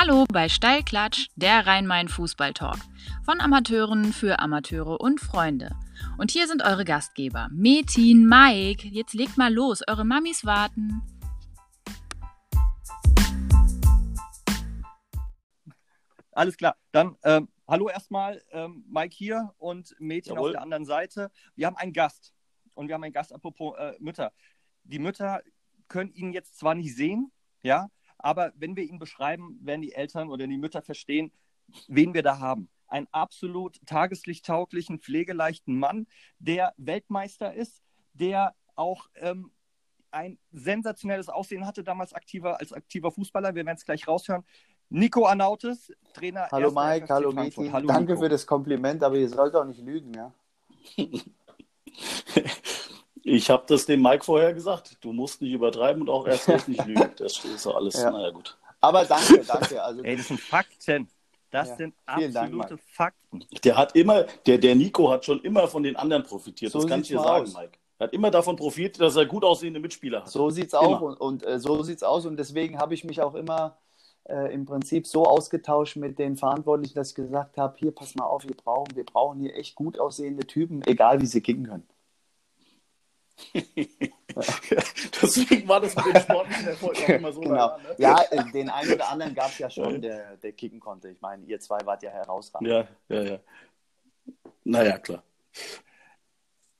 Hallo bei Steilklatsch, der Rhein-Main-Fußball-Talk. Von Amateuren für Amateure und Freunde. Und hier sind eure Gastgeber, Metin, Mike. Jetzt legt mal los, eure Mamis warten. Alles klar. Dann ähm, hallo erstmal, ähm, Mike hier und Mädchen Jawohl. auf der anderen Seite. Wir haben einen Gast. Und wir haben einen Gast, apropos äh, Mütter. Die Mütter können ihn jetzt zwar nicht sehen, ja, aber wenn wir ihn beschreiben, werden die Eltern oder die Mütter verstehen, wen wir da haben. Einen absolut tageslichttauglichen, pflegeleichten Mann, der Weltmeister ist, der auch ähm, ein sensationelles Aussehen hatte, damals aktiver als aktiver Fußballer. Wir werden es gleich raushören. Nico Arnautis, Trainer. Hallo Mike, hallo. Hallo Danke Nico. für das Kompliment, aber ihr sollt auch nicht lügen, ja? Ich habe das dem Mike vorher gesagt. Du musst nicht übertreiben und auch erst recht nicht lügen. Das ist doch alles, Ja. naja, gut. Aber danke, danke. Also, Ey, das sind Fakten. Das Ja, sind Dank, absolute Mike. Fakten. Der hat immer, der, der Nico hat schon immer von den anderen profitiert. So das kann ich dir sagen, aus. Mike. Er hat immer davon profitiert, dass er gut aussehende Mitspieler hat. so sieht's Immer. auch und, und äh, so sieht's aus und deswegen habe ich mich auch immer äh, im Prinzip so ausgetauscht mit den Verantwortlichen, dass ich gesagt habe, hier pass mal auf, wir brauchen, wir brauchen hier echt gut aussehende Typen, egal wie sie kicken können. Deswegen war das mit dem sportlichen Erfolg auch immer so. Genau. nah, ne? Ja, den einen oder anderen gab es ja schon, der, der kicken konnte. Ich meine, ihr zwei wart ja herausragend. Ja, ja, ja. Naja, klar.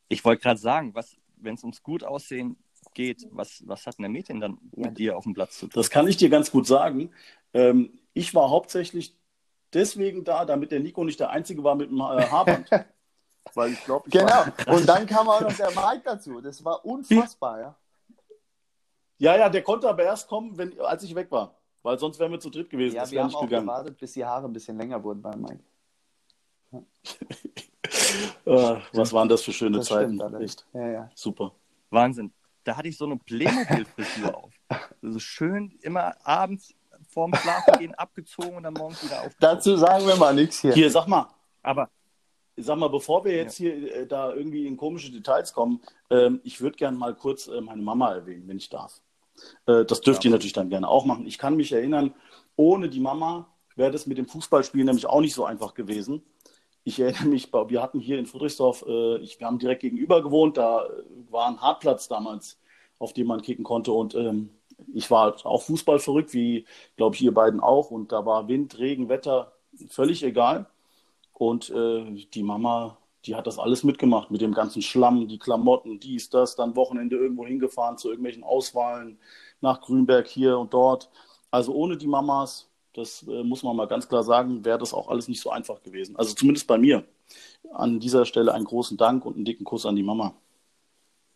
Ich wollte gerade sagen, was, wenn es ums gut aussehen geht, was, was hat denn der Mädchen dann mit dir auf dem Platz zu tun? Das kann ich dir ganz gut sagen. Ähm, ich war hauptsächlich deswegen da, damit der Nico nicht der Einzige war mit dem äh, Haarband. Weil ich glaube, ich Genau. Und dann kam auch noch der Mike dazu. Das war unfassbar, ja. Ja, ja, der konnte aber erst kommen, wenn, als ich weg war. Weil sonst wären wir zu dritt gewesen. Ja, das wir haben nicht auch gegangen. gewartet, bis die Haare ein bisschen länger wurden bei Mike. Äh, was waren das für schöne Das Zeiten? stimmt. Echt Ja, ja. super. Wahnsinn. Da hatte ich so eine Playmobil-Frisur auf. So schön immer abends vorm Schlafengehen abgezogen und dann morgens wieder auf. Dazu sagen wir mal nichts hier. Hier, sag mal, Aber sag mal, bevor wir jetzt hier äh, da irgendwie in komische Details kommen, ähm, ich würde gerne mal kurz äh, meine Mama erwähnen, wenn ich darf. Äh, das dürft ihr natürlich dann gerne auch machen. Ich kann mich erinnern, ohne die Mama wäre das mit dem Fußballspielen nämlich auch nicht so einfach gewesen. Ich erinnere mich, wir hatten hier in Friedrichsdorf, äh, ich, wir haben direkt gegenüber gewohnt, da äh, war ein Hartplatz damals, auf dem man kicken konnte und ähm, ich war auch Fußball verrückt, wie glaube ich ihr beiden auch und da war Wind, Regen, Wetter, völlig egal. Und äh, die Mama, die hat das alles mitgemacht mit dem ganzen Schlamm, die Klamotten, dies, das, dann Wochenende irgendwo hingefahren zu irgendwelchen Auswahlen nach Grünberg hier und dort. Also ohne die Mamas, das äh, muss man mal ganz klar sagen, wäre das auch alles nicht so einfach gewesen. Also zumindest bei mir. An dieser Stelle einen großen Dank und einen dicken Kuss an die Mama.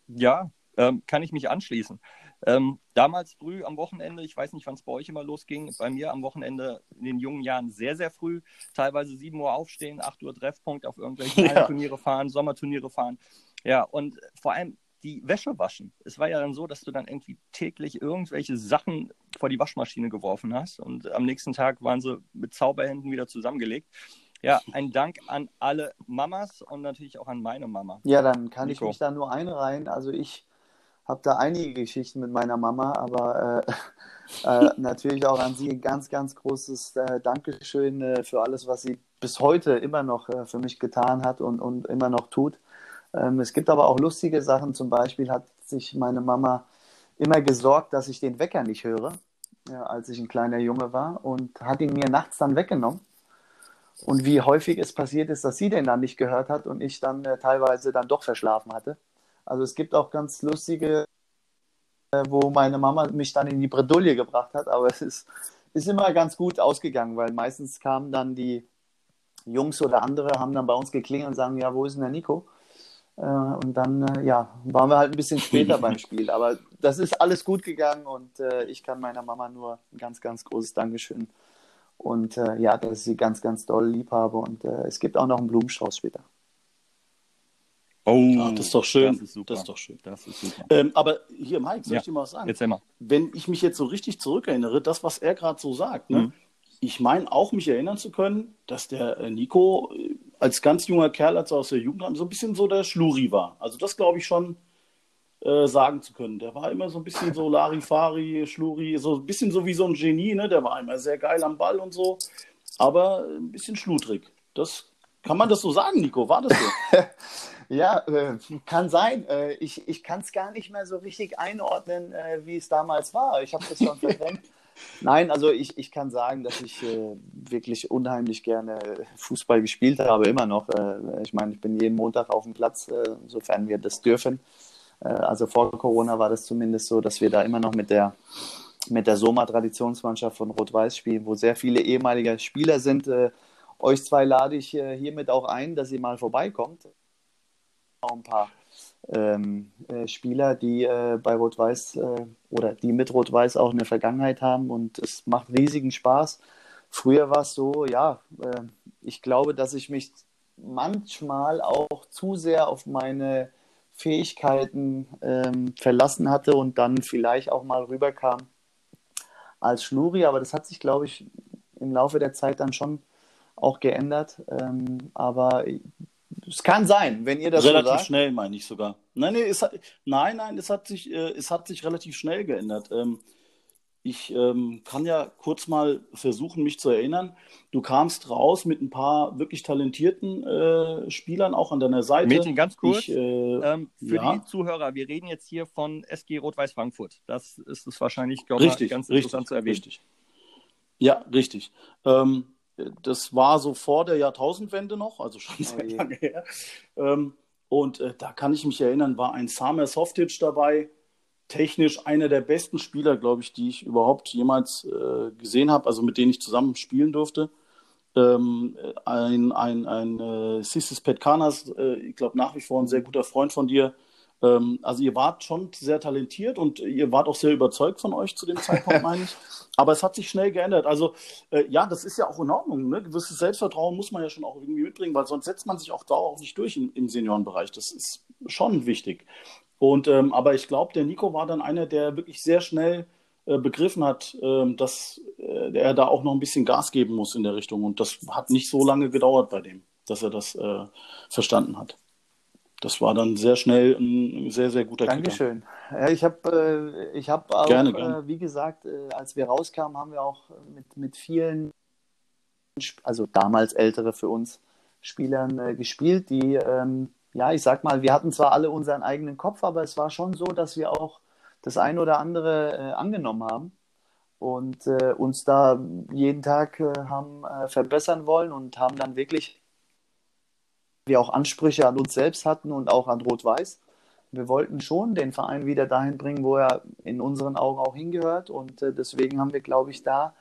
ja, ähm, kann ich mich anschließen. Ähm, damals früh am Wochenende, ich weiß nicht, wann es bei euch immer losging, bei mir am Wochenende in den jungen Jahren sehr, sehr früh, teilweise 7 Uhr aufstehen, 8 Uhr Treffpunkt auf irgendwelche Ja. Turniere fahren, Sommerturniere fahren. Ja, und vor allem die Wäsche waschen. Es war ja dann so, dass du dann irgendwie täglich irgendwelche Sachen vor die Waschmaschine geworfen hast und am nächsten Tag waren sie mit Zauberhänden wieder zusammengelegt. Ja, ein Dank an alle Mamas und natürlich auch an meine Mama. Ja, dann kann ich Nico. mich da nur einreihen. Also ich habe da einige Geschichten mit meiner Mama, aber äh, äh, natürlich auch an sie ein ganz, ganz großes äh, Dankeschön äh, für alles, was sie bis heute immer noch äh, für mich getan hat und, und immer noch tut. Ähm, es gibt aber auch lustige Sachen. Zum Beispiel hat sich meine Mama immer gesorgt, dass ich den Wecker nicht höre, ja, als ich ein kleiner Junge war und hat ihn mir nachts dann weggenommen. Und wie häufig es passiert ist, dass sie den dann nicht gehört hat und ich dann äh, teilweise dann doch verschlafen hatte. Also es gibt auch ganz lustige, äh, wo meine Mama mich dann in die Bredouille gebracht hat, aber es ist, ist immer ganz gut ausgegangen, weil meistens kamen dann die Jungs oder andere, haben dann bei uns geklingelt und sagen, ja, wo ist denn der Nico? Äh, und dann, äh, ja, waren wir halt ein bisschen später beim Spiel. Aber das ist alles gut gegangen und äh, ich kann meiner Mama nur ein ganz, ganz großes Dankeschön und äh, ja, dass ich sie ganz, ganz doll lieb habe. Und äh, es gibt auch noch einen Blumenstrauß später. Oh, Ja, das ist doch schön. Das ist super. Das ist doch schön. Das ist super. Ähm, aber hier, Mike, soll Ja. ich dir mal was sagen? Jetzt immer. wenn ich mich jetzt so richtig zurückerinnere, das, was er gerade so sagt, ne? Mhm. ich meine auch, mich erinnern zu können, dass der äh, Nico äh, als ganz junger Kerl, als er aus der Jugend kam, so ein bisschen so der Schluri war. Also das glaube ich schon, äh, sagen zu können. Der war immer so ein bisschen so Larifari, Schluri, so ein bisschen so wie so ein Genie, ne? Der war immer sehr geil am Ball und so, aber ein bisschen schludrig. Das kann man das so sagen, Nico? War das so? ja, äh, kann sein. Äh, ich ich kann es gar nicht mehr so richtig einordnen, äh, wie es damals war. Ich habe das schon verdrängt. Nein, also ich, ich kann sagen, dass ich äh, wirklich unheimlich gerne Fußball gespielt habe, immer noch. Äh, ich meine, ich bin jeden Montag auf dem Platz, äh, sofern wir das dürfen. Äh, also vor Corona war das zumindest so, dass wir da immer noch mit der, mit der Soma-Traditionsmannschaft von Rot-Weiß spielen, wo sehr viele ehemalige Spieler sind. Äh, euch zwei lade ich äh, hiermit auch ein, dass ihr mal vorbeikommt. Auch ein paar ähm, äh, Spieler, die äh, bei Rot-Weiß äh, oder die mit Rot-Weiß auch eine Vergangenheit haben und es macht riesigen Spaß. Früher war es so, ja, äh, ich glaube, dass ich mich manchmal auch zu sehr auf meine Fähigkeiten ähm, verlassen hatte und dann vielleicht auch mal rüberkam als Schnuri, aber das hat sich, glaube ich, im Laufe der Zeit dann schon auch geändert. Ähm, aber es kann sein, wenn ihr das relativ so sagt. schnell, meine ich sogar. Nein, nee, es hat, nein, nein, es hat sich, äh, es hat sich relativ schnell geändert. Ähm, ich ähm, kann ja kurz mal versuchen, mich zu erinnern. Du kamst raus mit ein paar wirklich talentierten äh, Spielern auch an deiner Seite. Mädchen, ganz kurz. Ich, äh, ähm, für ja. die Zuhörer, wir reden jetzt hier von SG Rot-Weiß Frankfurt. Das ist es wahrscheinlich, glaube ich, richtig, ganz richtig, interessant zu erwähnen. Richtig. Ja, richtig. Ähm, das war so vor der Jahrtausendwende noch, also schon Oh sehr je. lange her. Ähm, und äh, da kann ich mich erinnern, war ein Samer Softic dabei. Technisch einer der besten Spieler, glaube ich, die ich überhaupt jemals äh, gesehen habe, also mit denen ich zusammen spielen durfte. Ähm, ein ein, ein äh, Sissis Petkanas, äh, ich glaube nach wie vor ein sehr guter Freund von dir. Ähm, also ihr wart schon sehr talentiert und ihr wart auch sehr überzeugt von euch zu dem Zeitpunkt, meine ich. Aber es hat sich schnell geändert. Also äh, ja, das ist ja auch in Ordnung. Ne? Gewisses Selbstvertrauen muss man ja schon auch irgendwie mitbringen, weil sonst setzt man sich auch dauerhaft nicht durch im, im Seniorenbereich. Das ist schon wichtig. Und ähm, aber ich glaube, der Nico war dann einer, der wirklich sehr schnell äh, begriffen hat, ähm, dass äh, er da auch noch ein bisschen Gas geben muss in der Richtung. Und das hat nicht so lange gedauert bei dem, dass er das äh, verstanden hat. Das war dann sehr schnell ein sehr, sehr guter Kicker. Dankeschön. Ja, ich habe äh, ich hab auch, Gerne, gerne. Äh, wie gesagt, äh, als wir rauskamen, haben wir auch mit, mit vielen, also damals ältere für uns, Spielern gespielt, die, ähm, ja, ich sag mal, wir hatten zwar alle unseren eigenen Kopf, aber es war schon so, dass wir auch das ein oder andere angenommen haben und uns da jeden Tag haben verbessern wollen und haben dann wirklich wir auch Ansprüche an uns selbst hatten und auch an Rot-Weiß. Wir wollten schon den Verein wieder dahin bringen, wo er in unseren Augen auch hingehört. Und äh, deswegen haben wir, glaube ich, da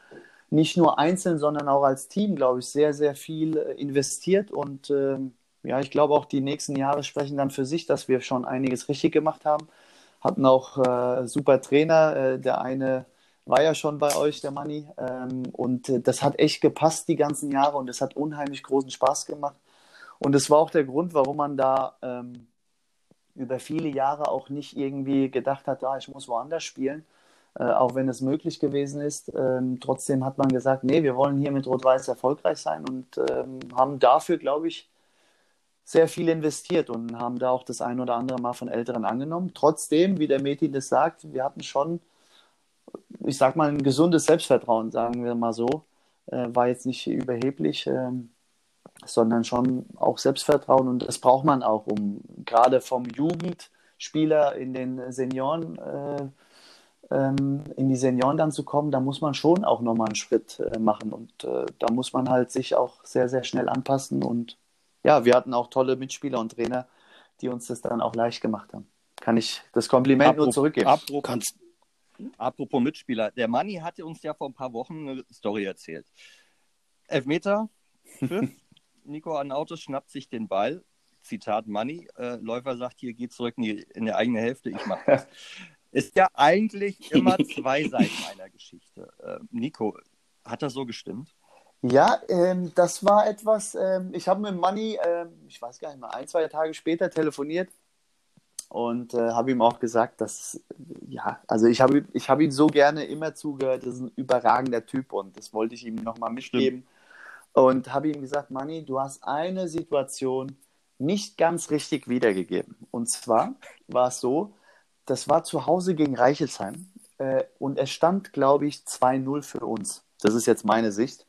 nicht nur einzeln, sondern auch als Team, glaube ich, sehr, sehr viel äh, investiert. Und ähm, ja, ich glaube auch die nächsten Jahre sprechen dann für sich, dass wir schon einiges richtig gemacht haben. Hatten auch äh, super Trainer. Der eine war ja schon bei euch, der Manni. Ähm, und das hat echt gepasst die ganzen Jahre und es hat unheimlich großen Spaß gemacht. Und das war auch der Grund, warum man da ähm, über viele Jahre auch nicht irgendwie gedacht hat, ah, ich muss woanders spielen, äh, auch wenn es möglich gewesen ist. Ähm, trotzdem hat man gesagt, nee, wir wollen hier mit Rot-Weiß erfolgreich sein und ähm, haben dafür, glaube ich, sehr viel investiert und haben da auch das ein oder andere Mal von Älteren angenommen. Trotzdem, wie der Metin das sagt, wir hatten schon, ich sag mal, ein gesundes Selbstvertrauen, sagen wir mal so. Äh, war jetzt nicht überheblich. Ähm, sondern schon auch Selbstvertrauen und das braucht man auch, um gerade vom Jugendspieler in den Senioren, äh, ähm, in die Senioren dann zu kommen, da muss man schon auch nochmal einen Schritt äh, machen und äh, da muss man halt sich auch sehr, sehr schnell anpassen und ja, wir hatten auch tolle Mitspieler und Trainer, die uns das dann auch leicht gemacht haben. Kann ich das Kompliment nur Apropos- zurückgeben. Apropos, Kannst, apropos Mitspieler, der Manni hatte uns ja vor ein paar Wochen eine Story erzählt. Elfmeter, Pfiff, Nico Arnautis schnappt sich den Ball, Zitat Manni, äh, Läufer sagt, hier geht zurück in die, in die eigene Hälfte, ich mach das. Ist ja eigentlich immer zwei Seiten einer Geschichte. Äh, Nico, hat das so gestimmt? Ja, ähm, das war etwas, ähm, ich habe mit Manni, ähm, ich weiß gar nicht mal, ein, zwei Tage später telefoniert und äh, habe ihm auch gesagt, dass, ja, also ich habe ich hab ihm so gerne immer zugehört, das ist ein überragender Typ und das wollte ich ihm nochmal mitgeben. Und habe ihm gesagt, Manni, du hast eine Situation nicht ganz richtig wiedergegeben. Und zwar war es so, das war zu Hause gegen Reichelsheim äh, und es stand, glaube ich, 2-0 für uns. Das ist jetzt meine Sicht.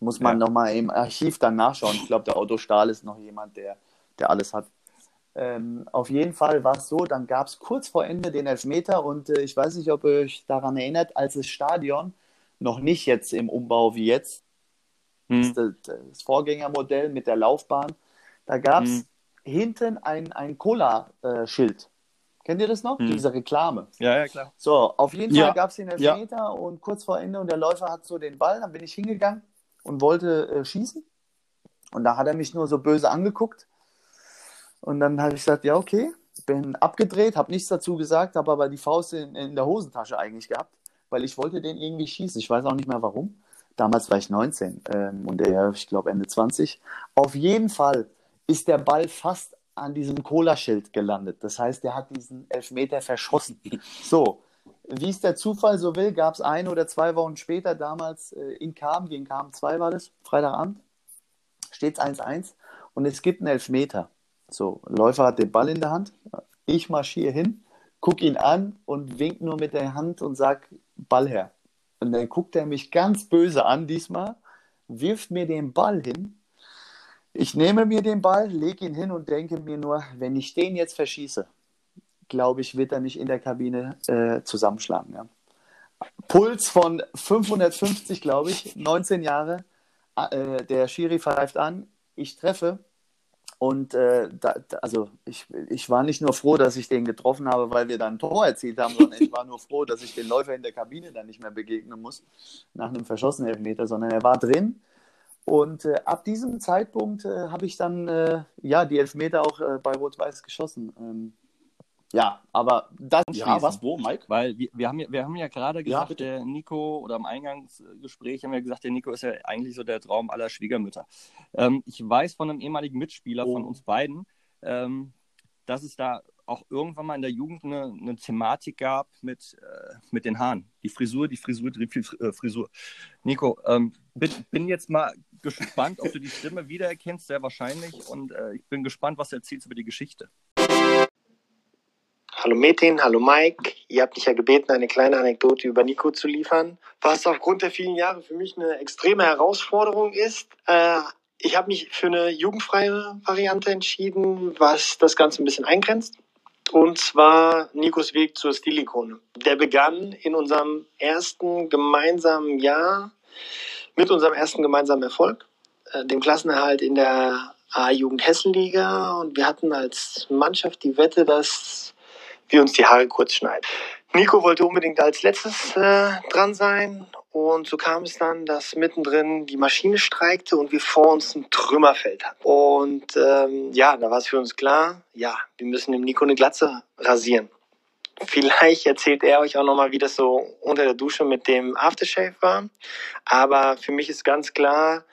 Muss man ja. nochmal im Archiv dann nachschauen. Ich glaube, der Otto Stahl ist noch jemand, der, der alles hat. Ähm, auf jeden Fall war es so, dann gab es kurz vor Ende den Elfmeter und äh, ich weiß nicht, ob ihr euch daran erinnert, als das Stadion noch nicht jetzt im Umbau wie jetzt, hm. das, das, Vorgängermodell mit der Laufbahn, da gab es hm. hinten ein, ein Cola-Schild. Kennt ihr das noch? Hm. Diese Reklame. Ja, ja, klar. So, auf jeden Fall ja. gab es den Elfmeter ja. und kurz vor Ende und der Läufer hat so den Ball, dann bin ich hingegangen und wollte äh, schießen. Und da hat er mich nur so böse angeguckt. Und dann habe ich gesagt, ja, okay. Bin abgedreht, habe nichts dazu gesagt, habe aber die Faust in, in der Hosentasche eigentlich gehabt, weil ich wollte den irgendwie schießen. Ich weiß auch nicht mehr warum. Damals war ich 19 ähm, und er, ich glaube, Ende 20. Auf jeden Fall ist der Ball fast an diesem Cola-Schild gelandet. Das heißt, er hat diesen Elfmeter verschossen. So, wie es der Zufall so will, gab es ein oder zwei Wochen später, damals äh, in Kam, gegen Kam 2 war das, Freitagabend, steht es 1-1 und es gibt einen Elfmeter. So, Läufer hat den Ball in der Hand, ich marschiere hin, gucke ihn an und wink nur mit der Hand und sag Ball her. Und dann guckt er mich ganz böse an diesmal, wirft mir den Ball hin ich nehme mir den Ball, lege ihn hin und denke mir nur, wenn ich den jetzt verschieße, glaube ich, wird er mich in der Kabine äh, zusammenschlagen. Ja. Puls von 550, glaube ich, 19 Jahre. Äh, der Schiri pfeift an, ich treffe. Und äh, da, also ich, ich war nicht nur froh, dass ich den getroffen habe, weil wir dann ein Tor erzielt haben, sondern ich war nur froh, dass ich den Läufer in der Kabine dann nicht mehr begegnen muss nach einem verschossenen Elfmeter, sondern er war drin. Und äh, ab diesem Zeitpunkt äh, habe ich dann äh, ja die Elfmeter auch äh, bei Rot-Weiß geschossen. Ähm, ja, aber dann. Ja, was, wo, Mike? Weil wir, wir, haben, ja, wir haben ja gerade gesagt, ja, der Nico, oder im Eingangsgespräch haben wir gesagt, der Nico ist ja eigentlich so der Traum aller Schwiegermütter. Ähm, ich weiß von einem ehemaligen Mitspieler oh. von uns beiden, ähm, dass es da auch irgendwann mal in der Jugend eine, eine Thematik gab mit, äh, mit den Haaren. Die Frisur, die Frisur, die äh, Frisur. Nico, ähm, bin, bin, jetzt mal gespannt, ob du die Stimme wiedererkennst, sehr wahrscheinlich. Und äh, ich bin gespannt, was du erzählst über die Geschichte. Hallo Metin, hallo Mike. Ihr habt mich ja gebeten, eine kleine Anekdote über Nico zu liefern. Was aufgrund der vielen Jahre für mich eine extreme Herausforderung ist. Äh, ich habe mich für eine jugendfreie Variante entschieden, was das Ganze ein bisschen eingrenzt. Und zwar Nikos Weg zur Stilikone. Der begann in unserem ersten gemeinsamen Jahr mit unserem ersten gemeinsamen Erfolg, äh, dem Klassenerhalt in der A-Jugend Hessenliga. Und wir hatten als Mannschaft die Wette, dass wir uns die Haare kurz schneiden. Nico wollte unbedingt als letztes äh, dran sein und so kam es dann, dass mittendrin die Maschine streikte und wir vor uns ein Trümmerfeld hatten. Und ähm, ja, da war es für uns klar, ja, wir müssen dem Nico eine Glatze rasieren. Vielleicht erzählt er euch auch nochmal, wie das so unter der Dusche mit dem Aftershave war. Aber für mich ist ganz klar,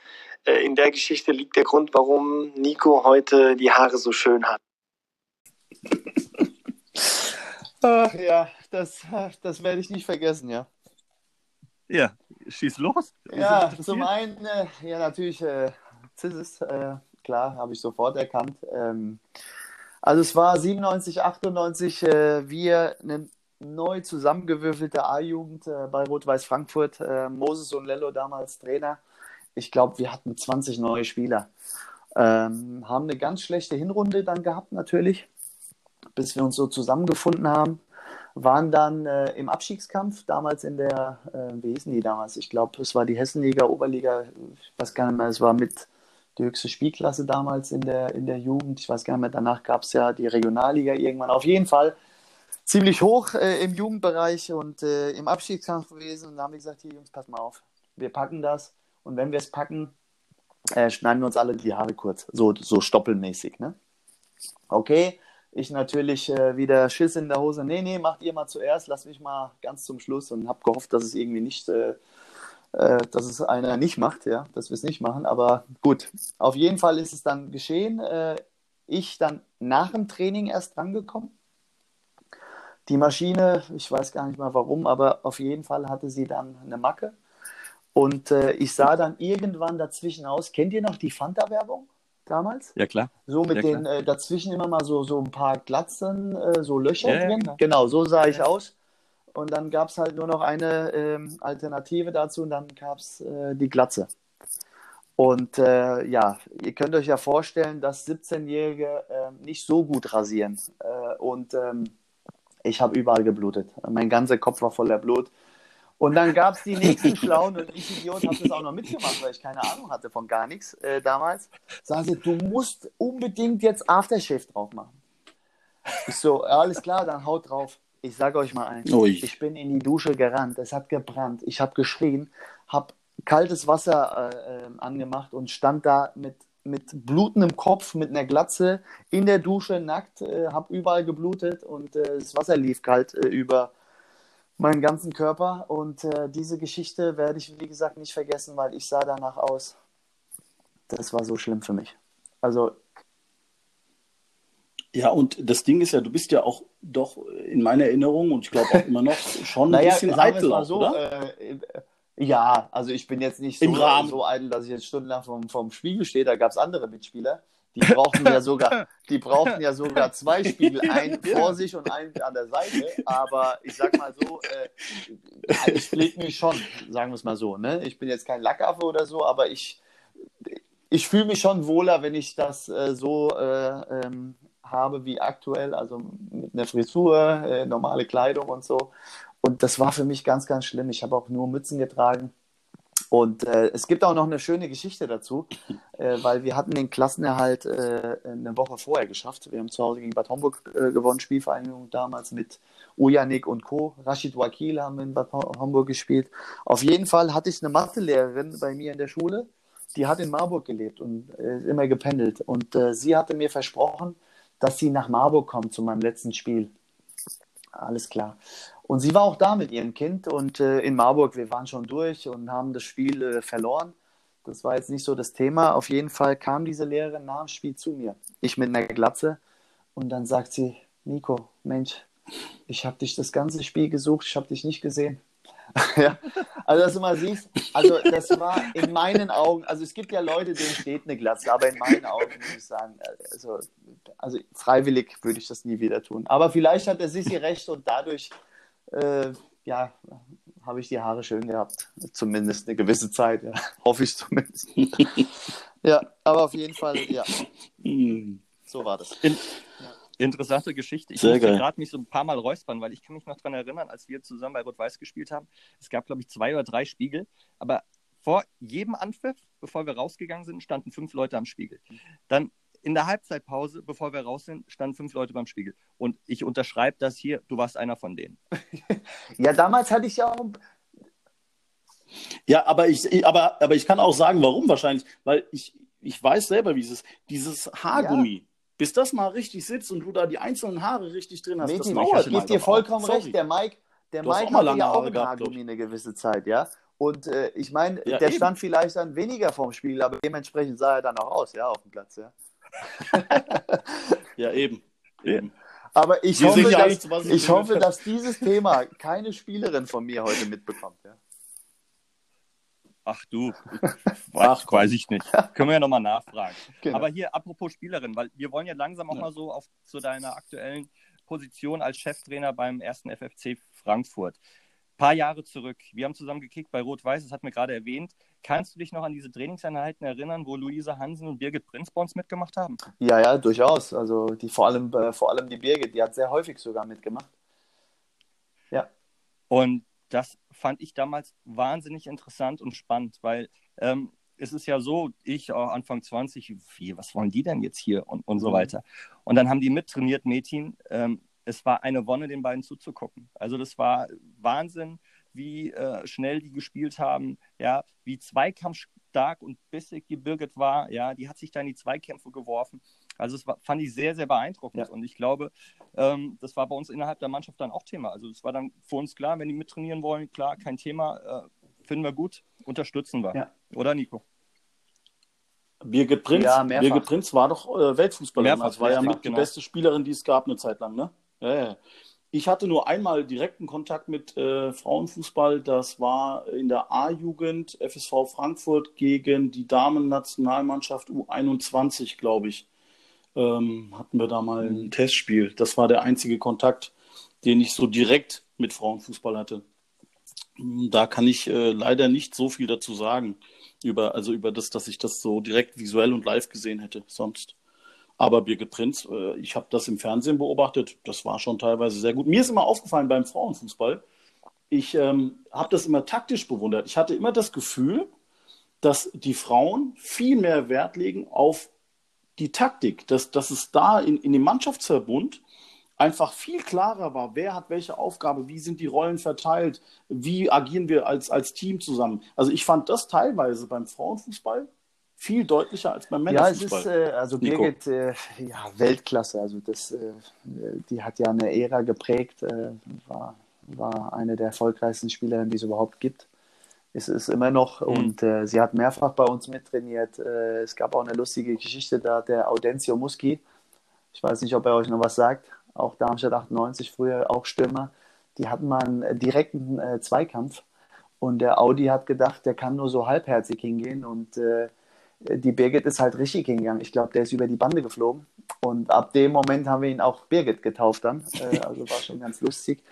äh, in der Geschichte liegt der Grund, warum Nico heute die Haare so schön hat. Ach ja, das, das werde ich nicht vergessen, ja. Ja, schieß los. Ja, zum einen, äh, ja, natürlich, äh, Zissis, äh, klar, habe ich sofort erkannt. Ähm, also es war 97, 98, äh, wir eine neu zusammengewürfelte A-Jugend äh, bei Rot-Weiß Frankfurt, äh, Moses und Lello damals Trainer. Ich glaube, wir hatten 20 neue Spieler. Ähm, haben eine ganz schlechte Hinrunde dann gehabt, natürlich, bis wir uns so zusammengefunden haben waren dann äh, im Abstiegskampf, damals in der, äh, wie hießen die damals? Ich glaube, es war die Hessenliga, Oberliga, ich weiß gar nicht mehr, es war mit die höchste Spielklasse damals in der, in der Jugend. Ich weiß gar nicht mehr, danach gab es ja die Regionalliga irgendwann. Auf jeden Fall ziemlich hoch äh, im Jugendbereich und äh, im Abstiegskampf gewesen. Und da haben wir gesagt, hier Jungs, pass mal auf, wir packen das. Und wenn wir es packen, äh, schneiden wir uns alle die Haare kurz, so, so stoppelmäßig. Ne? Okay, ich natürlich äh, wieder Schiss in der Hose. Nee, nee, macht ihr mal zuerst, lass mich mal ganz zum Schluss und habe gehofft, dass es irgendwie nicht, äh, äh, dass es einer nicht macht, ja, dass wir es nicht machen. Aber gut, auf jeden Fall ist es dann geschehen. Äh, ich dann nach dem Training erst rangekommen. Die Maschine, ich weiß gar nicht mal warum, aber auf jeden Fall hatte sie dann eine Macke. Und äh, ich sah dann irgendwann dazwischen aus, kennt ihr noch die Fanta-Werbung? Damals. Ja, klar. So mit Ja, den äh, dazwischen immer mal so, so ein paar Glatzen, äh, so Löcher Ja, ja, drin. klar. Genau, so sah ich aus. Und dann gab es halt nur noch eine ähm, Alternative dazu und dann gab es äh, die Glatze. Und äh, ja, ihr könnt euch ja vorstellen, dass 17-Jährige äh, nicht so gut rasieren. Äh, und ähm, ich habe überall geblutet. Mein ganzer Kopf war voller Blut. Und dann gab es die nächsten Schlauen und ich, Idiot, habe das auch noch mitgemacht, weil ich keine Ahnung hatte von gar nichts äh, damals. Sagen sie, du musst unbedingt jetzt Aftershave drauf machen. Ich so, alles klar, dann haut drauf. Ich sage euch mal eins. Ui. Ich bin in die Dusche gerannt, es hat gebrannt, ich habe geschrien, habe kaltes Wasser äh, äh, angemacht und stand da mit, mit blutendem Kopf, mit einer Glatze in der Dusche, nackt, äh, habe überall geblutet und äh, das Wasser lief kalt äh, über meinen ganzen Körper. Und äh, diese Geschichte werde ich, wie gesagt, nicht vergessen, weil ich sah danach aus. Das war so schlimm für mich. Also, Ja, und das Ding ist ja, du bist ja auch doch in meiner Erinnerung und ich glaube auch immer noch schon ein bisschen eitel, mal so, oder? äh, ja, also ich bin jetzt nicht so, so eitel, dass ich jetzt stundenlang vom, vom Spiegel stehe. Da gab es andere Mitspieler. Die brauchten ja sogar, die brauchten ja sogar zwei Spiegel, einen vor sich und einen an der Seite. Aber ich sag mal so, äh, ich pflege mich schon, sagen wir es mal so. Ne? Ich bin jetzt kein Lackaffe oder so, aber ich, ich fühle mich schon wohler, wenn ich das äh, so äh, ähm, habe wie aktuell, also mit einer Frisur, äh, normale Kleidung und so. Und das war für mich ganz, ganz schlimm. Ich habe auch nur Mützen getragen. Und äh, es gibt auch noch eine schöne Geschichte dazu, äh, weil wir hatten den Klassenerhalt äh, eine Woche vorher geschafft. Wir haben zu Hause gegen Bad Homburg äh, gewonnen, Spielvereinigung damals mit Ujanik und Co. Rashid Wakil haben in Bad Ho- Homburg gespielt. Auf jeden Fall hatte ich eine Mathelehrerin bei mir in der Schule, die hat in Marburg gelebt und äh, immer gependelt. Und äh, sie hatte mir versprochen, dass sie nach Marburg kommt zu meinem letzten Spiel. Alles klar. Und sie war auch da mit ihrem Kind und äh, in Marburg, wir waren schon durch und haben das Spiel äh, verloren. Das war jetzt nicht so das Thema. Auf jeden Fall kam diese Lehrerin nach dem Spiel zu mir. Ich mit einer Glatze. Und dann sagt sie, Nico, Mensch, ich habe dich das ganze Spiel gesucht, ich habe dich nicht gesehen. ja, also dass du mal siehst, also das war in meinen Augen, also es gibt ja Leute, denen steht eine Glatze, aber in meinen Augen muss ich sagen, also, also freiwillig würde ich das nie wieder tun. Aber vielleicht hat der Sissi recht und dadurch, äh, ja, habe ich die Haare schön gehabt. Zumindest eine gewisse Zeit, ja. Hoffe ich zumindest. ja, aber auf jeden Fall, ja, Hm. so war das. In, interessante Geschichte. Ich Sehr musste gerade mich so ein paar Mal räuspern, weil ich kann mich noch daran erinnern, als wir zusammen bei Rot-Weiß gespielt haben. Es gab, glaube ich, zwei oder drei Spiegel, aber vor jedem Anpfiff, bevor wir rausgegangen sind, standen fünf Leute am Spiegel. Dann in der Halbzeitpause, bevor wir raus sind, standen fünf Leute beim Spiegel. Und ich unterschreibe das hier, du warst einer von denen. Ja, damals hatte ich ja auch, Ja, aber ich, ich- aber, aber ich kann auch sagen, warum wahrscheinlich. Weil ich, ich weiß selber, wie es ist. Dieses Haargummi, bis das mal richtig sitzt und du da die einzelnen Haare richtig drin hast, das Mädchen, dauert ich gebe dir vollkommen. Sorry. recht. Der Mike, der Du Mike hatte ja auch Haare ein gehabt, glaub Haargummi eine gewisse Zeit, ja. Und äh, ich meine, Ja, der eben. stand vielleicht dann weniger vorm Spiel, aber dementsprechend sah er dann auch aus, ja, auf dem Platz, ja. Ja, eben. eben. Aber ich hoffe, dass, ich hoffe, dass dieses Thema keine Spielerin von mir heute mitbekommt, ja. Ach du, Ach, komm. weiß ich nicht. Können wir ja nochmal nachfragen. Genau. Aber hier, apropos Spielerin, weil wir wollen ja langsam auch Ja. mal so auf zu deiner aktuellen Position als Cheftrainer beim ersten FFC Frankfurt. paar Jahre zurück. Wir haben zusammen gekickt bei Rot-Weiß, das hat mir gerade erwähnt. Kannst du dich noch an diese Trainingseinheiten erinnern, wo Luisa Hansen und Birgit Prinz bei uns mitgemacht haben? Ja, ja, durchaus. Also die vor allem, äh, vor allem die Birgit, die hat sehr häufig sogar mitgemacht. Und das fand ich damals wahnsinnig interessant und spannend, weil ähm, es ist ja so, ich auch Anfang 20, wie, was wollen die denn jetzt hier und, und so Mhm. weiter. Und dann haben die mittrainiert, Mädchen. Ähm, es war eine Wonne, den beiden zuzugucken. Also das war Wahnsinn, wie äh, schnell die gespielt haben, ja, wie zweikampfstark und bissig die Birgit war, ja, die hat sich da in die Zweikämpfe geworfen. Also das war, fand ich sehr, sehr beeindruckend. Ja. Und ich glaube, ähm, das war bei uns innerhalb der Mannschaft dann auch Thema. Also es war dann für uns klar, wenn die mittrainieren wollen, klar, kein Thema, äh, finden wir gut, unterstützen wir. Ja. Oder Nico? Birgit Prinz, Ja, mehrfach. Birgit Prinz war doch äh, Weltfußballerin. Mehrfach, Das war ja mit die genau. beste Spielerin, die es gab eine Zeit lang, ne? Ja, ja. Ich hatte nur einmal direkten Kontakt mit äh, Frauenfußball. Das war in der A-Jugend FSV Frankfurt gegen die Damen-Nationalmannschaft U21, glaube ich. Ähm, hatten wir da mal ein Testspiel. Das war der einzige Kontakt, den ich so direkt mit Frauenfußball hatte. Da kann ich äh, leider nicht so viel dazu sagen über also über das, dass ich das so direkt visuell und live gesehen hätte. Sonst. Aber Birgit Prinz, äh, ich habe das im Fernsehen beobachtet, das war schon teilweise sehr gut. Mir ist immer aufgefallen beim Frauenfußball, ich ähm, habe das immer taktisch bewundert. Ich hatte immer das Gefühl, dass die Frauen viel mehr Wert legen auf die Taktik, dass, dass es da in, in dem Mannschaftsverbund einfach viel klarer war, wer hat welche Aufgabe, wie sind die Rollen verteilt, wie agieren wir als, als Team zusammen. Also ich fand das teilweise beim Frauenfußball viel deutlicher als beim Männerfußball. Ja, es ist, äh, also Birgit, äh, ja, Weltklasse. Also das, äh, die hat ja eine Ära geprägt, äh, war, war eine der erfolgreichsten Spielerinnen, die es überhaupt gibt. Es ist immer noch mhm. und äh, sie hat mehrfach bei uns mittrainiert. Äh, es gab auch eine lustige Geschichte da, der Audencio Muschi. Ich weiß nicht, ob er euch noch was sagt. Auch Darmstadt 98, früher auch Stürmer. Die hatten mal einen direkten Zweikampf und der Audi hat gedacht, der kann nur so halbherzig hingehen und die Birgit ist halt richtig hingegangen. Ich glaube, der ist über die Bande geflogen. Und ab dem Moment haben wir ihn auch Birgit getauft dann. Äh, also war schon ganz lustig.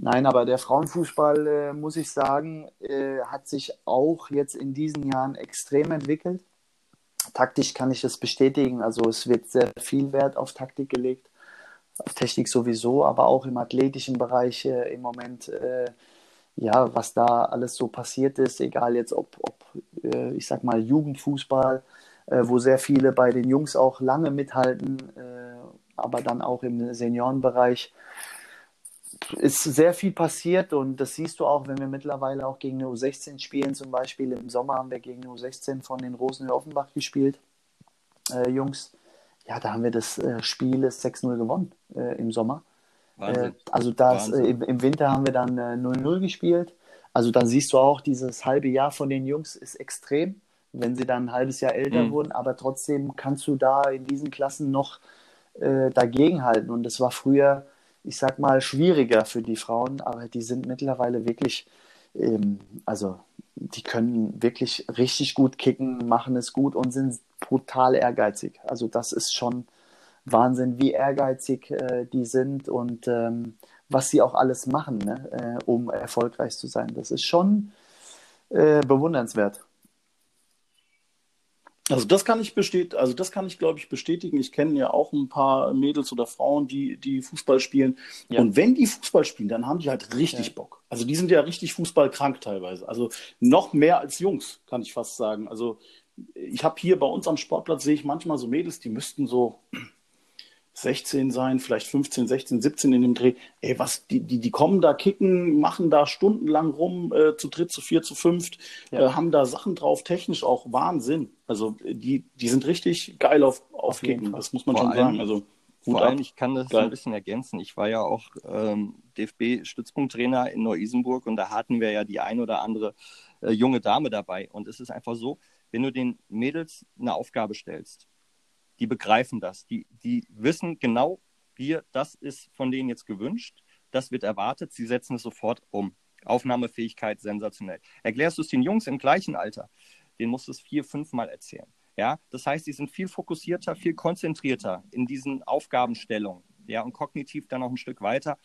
Nein, aber der Frauenfußball, äh, muss ich sagen, äh, hat sich auch jetzt in diesen Jahren extrem entwickelt. Taktisch kann ich das bestätigen. Also es wird sehr viel Wert auf Taktik gelegt. Auf Technik sowieso, aber auch im athletischen Bereich äh, im Moment äh, ja, was da alles so passiert ist, egal jetzt ob, ob äh, ich sag mal, Jugendfußball, äh, wo sehr viele bei den Jungs auch lange mithalten, aber dann auch im Seniorenbereich ist sehr viel passiert und das siehst du auch, wenn wir mittlerweile auch gegen eine U16 spielen. Zum Beispiel im Sommer haben wir gegen eine U16 von den Rosen Offenbach gespielt, äh, Jungs. Ja, da haben wir das äh, Spiel 6-0 gewonnen äh, im Sommer. Äh, also das, äh, im, im, Winter haben wir dann 0-0 äh, gespielt. Also dann siehst du auch, dieses halbe Jahr von den Jungs ist extrem, wenn sie dann ein halbes Jahr älter mhm. wurden, aber trotzdem kannst du da in diesen Klassen noch dagegenhalten. Und das war früher, ich sag mal, schwieriger für die Frauen, aber die sind mittlerweile wirklich, ähm, also die können wirklich richtig gut kicken, machen es gut und sind brutal ehrgeizig. Also das ist schon Wahnsinn, wie ehrgeizig äh, die sind und ähm, was sie auch alles machen, ne, äh, um erfolgreich zu sein. Das ist schon äh, bewundernswert. Also das kann ich bestätigen, also das kann ich, glaube ich, bestätigen. Ich kenne ja auch ein paar Mädels oder Frauen, die, die Fußball spielen. Ja. Und wenn die Fußball spielen, dann haben die halt richtig ja. Bock. Also die sind ja richtig fußballkrank teilweise. Also noch mehr als Jungs, kann ich fast sagen. Also ich habe hier bei uns am Sportplatz, sehe ich manchmal so Mädels, die müssten so 16 sein, vielleicht 15, 16, 17 in dem Dreh. Ey, was, die, die, die kommen da kicken, machen da stundenlang rum, äh, zu dritt, zu vier, zu fünft, ja. äh, haben da Sachen drauf, technisch auch Wahnsinn. Also die, die sind richtig geil auf, auf, auf Kicken, das muss man vor schon allem, sagen. Also, vor allem, ich kann das geil. ein bisschen ergänzen. Ich war ja auch ähm, DFB-Stützpunkttrainer in Neu-Isenburg und da hatten wir ja die ein oder andere äh, junge Dame dabei. Und es ist einfach so, wenn du den Mädels eine Aufgabe stellst, die begreifen das. Die, die wissen genau, hier, das ist von denen jetzt gewünscht, das wird erwartet, sie setzen es sofort um. Aufnahmefähigkeit sensationell. Erklärst du es den Jungs im gleichen Alter, denen musst du es vier, fünf Mal erzählen. Ja, das heißt, sie sind viel fokussierter, viel konzentrierter in diesen Aufgabenstellungen. Ja, und kognitiv dann noch ein Stück weiter.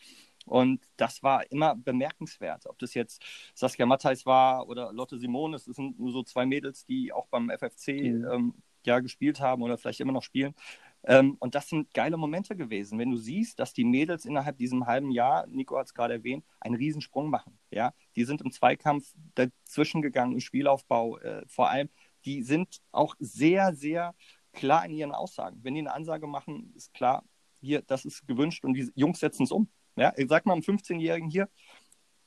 Und das war immer bemerkenswert. Ob das jetzt Saskia Matthijs war oder Lotte Simone, es sind nur so zwei Mädels, die auch beim FFC mhm. ähm, ja gespielt haben oder vielleicht immer noch spielen. Ähm, und das sind geile Momente gewesen, wenn du siehst, dass die Mädels innerhalb diesem halben Jahr, Nico hat es gerade erwähnt, einen Riesensprung machen. Ja, die sind im Zweikampf dazwischen gegangen, im Spielaufbau äh, vor allem. Die sind auch sehr, sehr klar in ihren Aussagen. Wenn die eine Ansage machen, ist klar, hier, das ist gewünscht und die Jungs setzen es um. Ja, ich sag mal einem 15-Jährigen hier,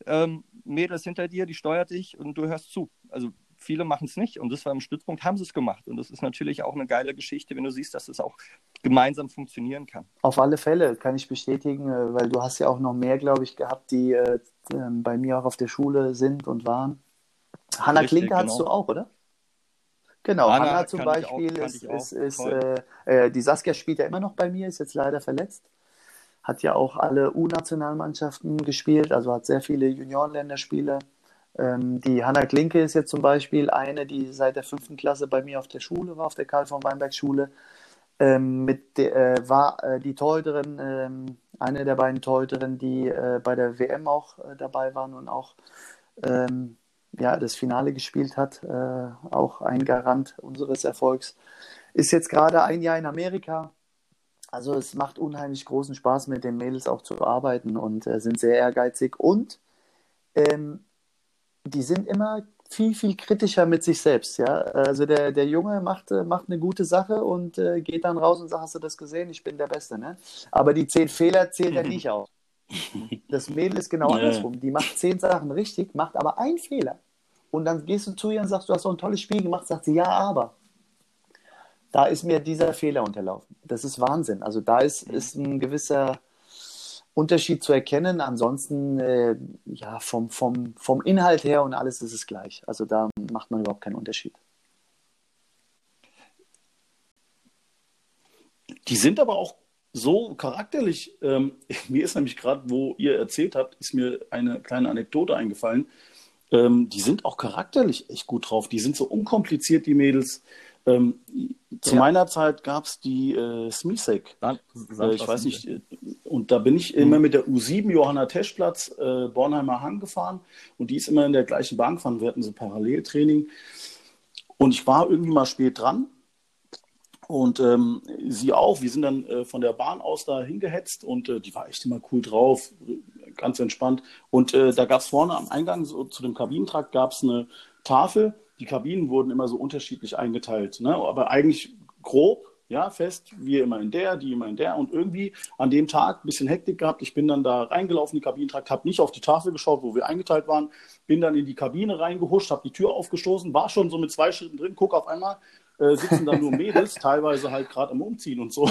ähm, Mädels hinter dir, die steuert dich und du hörst zu. Also viele machen es nicht und das war im Stützpunkt, haben sie es gemacht. Und das ist natürlich auch eine geile Geschichte, wenn du siehst, dass es auch gemeinsam funktionieren kann. Auf alle Fälle kann ich bestätigen, äh, weil du hast ja auch noch mehr, glaube ich, gehabt, die äh, ähm, bei mir auch auf der Schule sind und waren. Hanna Richtig, Klinke genau. hast du auch, oder? Genau, Hanna, Hanna zum Beispiel auch, ist, ist, ist äh, äh, die Saskia spielt ja immer noch bei mir, ist jetzt leider verletzt. hat ja auch alle U-Nationalmannschaften gespielt, also hat sehr viele Juniorenländerspiele. Ähm, die Hanna Klinke ist jetzt zum Beispiel eine, die seit der fünften Klasse bei mir auf der Schule war, auf der Karl von Weinberg Schule. Ähm, mit de, äh, war äh, die Torhüterin, ähm, eine der beiden Torhüterinnen, die äh, bei der WM auch äh, dabei waren und auch ähm, ja, das Finale gespielt hat, äh, auch ein Garant unseres Erfolgs. Ist jetzt gerade ein Jahr in Amerika. Also es macht unheimlich großen Spaß, mit den Mädels auch zu arbeiten und äh, sind sehr ehrgeizig und ähm, die sind immer viel, viel kritischer mit sich selbst. Ja? Also der, der Junge macht, äh, macht eine gute Sache und äh, geht dann raus und sagt, hast du das gesehen? Ich bin der Beste. Ne? Aber die zehn Fehler zählt er nicht auf. Das Mädel ist genau andersrum. Die macht zehn Sachen richtig, macht aber einen Fehler. Und dann gehst du zu ihr und sagst, du hast so ein tolles Spiel gemacht. Sagt sie, ja, aber. Da ist mir dieser Fehler unterlaufen. Das ist Wahnsinn. Also da ist, ist ein gewisser Unterschied zu erkennen. Ansonsten, äh, ja, vom, vom, vom Inhalt her und alles ist es gleich. Also da macht man überhaupt keinen Unterschied. Die sind aber auch so charakterlich. Ähm, mir ist nämlich gerade, wo ihr erzählt habt, ist mir eine kleine Anekdote eingefallen. Ähm, die sind auch charakterlich echt gut drauf. Die sind so unkompliziert, die Mädels. Ähm, zu ja. meiner Zeit gab es die äh, Smisek. Äh, ich weiß nicht. Äh, und da bin ich mhm. immer mit der U7 Johanna Teschplatz äh, Bornheimer Hang gefahren. Und die ist immer in der gleichen Bahn gefahren. Wir hatten so Paralleltraining. Und ich war irgendwie mal spät dran. Und ähm, sie auch. Wir sind dann äh, von der Bahn aus da hingehetzt und äh, die war echt immer cool drauf ganz entspannt. Und äh, da gab es vorne am Eingang so, zu dem Kabinentrakt gab es eine Tafel. Die Kabinen wurden immer so unterschiedlich eingeteilt, ne? aber eigentlich grob, ja, fest, wir immer in der, die immer in der. Und irgendwie an dem Tag ein bisschen Hektik gehabt. Ich bin dann da reingelaufen, die Kabinentrakt, habe nicht auf die Tafel geschaut, wo wir eingeteilt waren, bin dann in die Kabine reingehuscht, habe die Tür aufgestoßen, war schon so mit zwei Schritten drin, guck auf einmal, äh, sitzen da nur Mädels, teilweise halt gerade am Umziehen und so.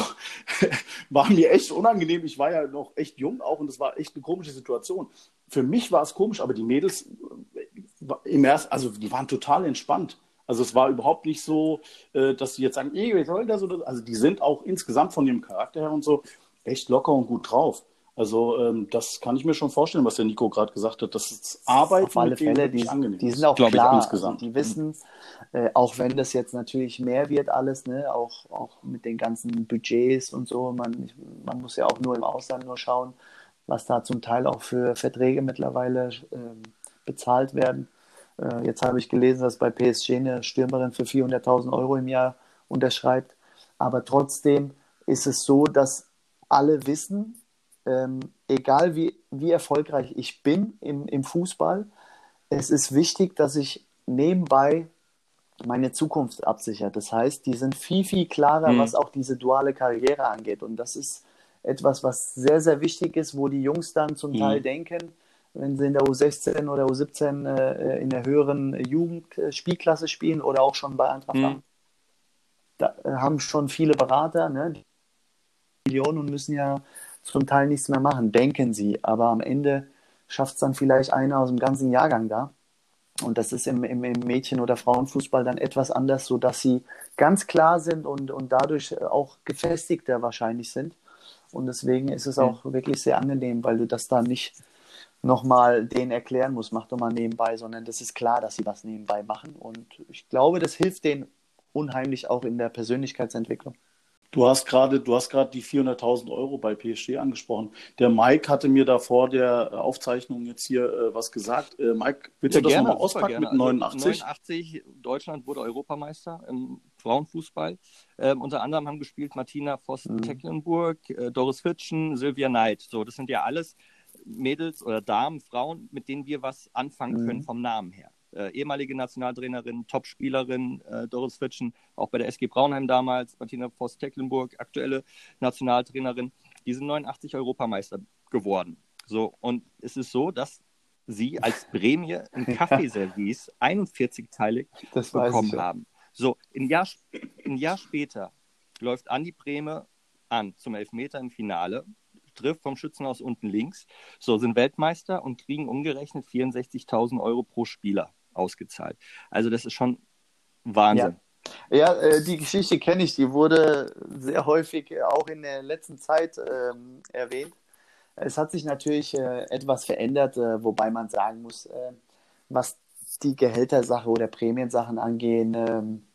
war mir echt unangenehm. Ich war ja noch echt jung auch und das war echt eine komische Situation. Für mich war es komisch, aber die Mädels im ersten, also die waren total entspannt. Also es war überhaupt nicht so, äh, dass sie jetzt sagen, ey, wie soll das? Also die sind auch insgesamt von ihrem Charakter her und so echt locker und gut drauf. Also ähm, das kann ich mir schon vorstellen, was der Nico gerade gesagt hat. Das ist Arbeit Auf alle Fälle, die, angenehm die sind auch klar, ich, insgesamt. die wissen, äh, auch wenn das jetzt natürlich mehr wird alles, ne, auch, auch mit den ganzen Budgets und so, man, man muss ja auch nur im Ausland nur schauen, was da zum Teil auch für Verträge mittlerweile äh, bezahlt werden. Äh, jetzt habe ich gelesen, dass bei PSG eine Stürmerin für 400.000 Euro im Jahr unterschreibt. Aber trotzdem ist es so, dass alle wissen, ähm, egal wie, wie erfolgreich ich bin im, im Fußball, es ist wichtig, dass ich nebenbei meine Zukunft absichere. Das heißt, die sind viel, viel klarer, mhm. was auch diese duale Karriere angeht. Und das ist etwas, was sehr, sehr wichtig ist, wo die Jungs dann zum mhm. Teil denken, wenn sie in der U16 oder U17 äh, in der höheren Jugendspielklasse äh, spielen oder auch schon bei Eintracht mhm. da äh, haben schon viele Berater, ne, Millionen und müssen ja zum Teil nichts mehr machen, denken sie. Aber am Ende schafft es dann vielleicht einer aus dem ganzen Jahrgang da. Und das ist im, im, im Mädchen- oder Frauenfußball dann etwas anders, sodass sie ganz klar sind und, und dadurch auch gefestigter wahrscheinlich sind. Und deswegen ist es auch wirklich sehr angenehm, weil du das da nicht nochmal denen erklären musst, mach doch mal nebenbei, sondern das ist klar, dass sie was nebenbei machen. Und ich glaube, das hilft denen unheimlich auch in der Persönlichkeitsentwicklung. Du hast gerade, du hast gerade die 400.000 Euro bei PSG angesprochen. Der Mike hatte mir da vor der Aufzeichnung jetzt hier äh, was gesagt. Äh, Mike, willst ja, du das nochmal auspacken mit 89? Also 89, Deutschland wurde Europameister im Frauenfußball. Ähm, unter anderem haben gespielt Martina Voss-Tecklenburg, mhm. äh, Doris Fitschen, Sylvia Knight. So, das sind ja alles Mädels oder Damen, Frauen, mit denen wir was anfangen können mhm. vom Namen her äh, ehemalige Nationaltrainerin, Topspielerin äh, Doris Fitschen, auch bei der SG Braunheim damals, Martina Voss-Tecklenburg, aktuelle Nationaltrainerin. Die sind 89 Europameister geworden. So, und es ist so, dass sie als Prämie ein Kaffeeservice 41-teilig bekommen haben. So, ein Jahr, ein Jahr später läuft Andi Breme an zum Elfmeter im Finale, trifft vom Schützenhaus unten links, so sind Weltmeister und kriegen umgerechnet 64.000 Euro pro Spieler ausgezahlt. Also das ist schon Wahnsinn. Ja, ja äh, die Geschichte kenne ich, die wurde sehr häufig auch in der letzten Zeit ähm, erwähnt. es hat sich natürlich äh, etwas verändert, äh, wobei man sagen muss, äh, was die Gehältersache oder Prämiensachen angehen, ähm,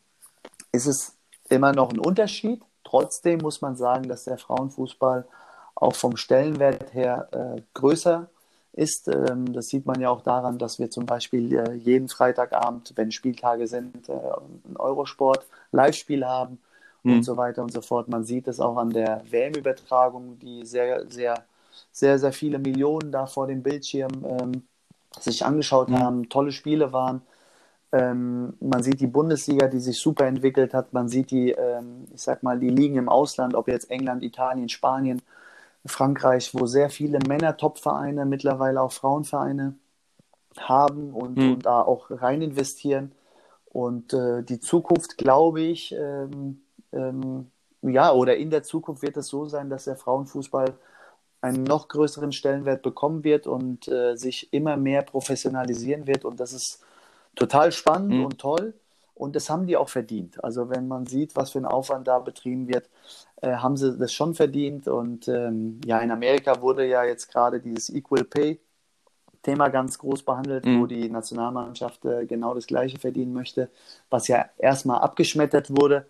ist es immer noch ein Unterschied. Trotzdem muss man sagen, dass der Frauenfußball auch vom Stellenwert her äh, größer ist. Ähm, das sieht man ja auch daran, dass wir zum Beispiel äh, jeden Freitagabend, wenn Spieltage sind, äh, ein Eurosport Live-Spiel haben mhm. und so weiter und so fort. Man sieht es auch an der WM-Übertragung, die sehr, sehr, sehr, sehr viele Millionen da vor dem Bildschirm ähm, sich angeschaut mhm. haben, tolle Spiele waren. Ähm, man sieht die Bundesliga, die sich super entwickelt hat. Man sieht die, ähm, ich sag mal, die Ligen im Ausland, ob jetzt England, Italien, Spanien, Frankreich, wo sehr viele Männer-Top-Vereine, mittlerweile auch Frauenvereine haben und, mhm. und da auch rein investieren. Und äh, die Zukunft, glaube ich, ähm, ähm, ja, oder in der Zukunft wird es so sein, dass der Frauenfußball einen noch größeren Stellenwert bekommen wird und äh, sich immer mehr professionalisieren wird. Und das ist total spannend mhm. und toll. Und das haben die auch verdient. Also wenn man sieht, was für ein Aufwand da betrieben wird, äh, haben sie das schon verdient. Und ähm, ja, in Amerika wurde ja jetzt gerade dieses Equal Pay Thema ganz groß behandelt, mhm. wo die Nationalmannschaft äh, genau das Gleiche verdienen möchte, was ja erstmal abgeschmettert wurde.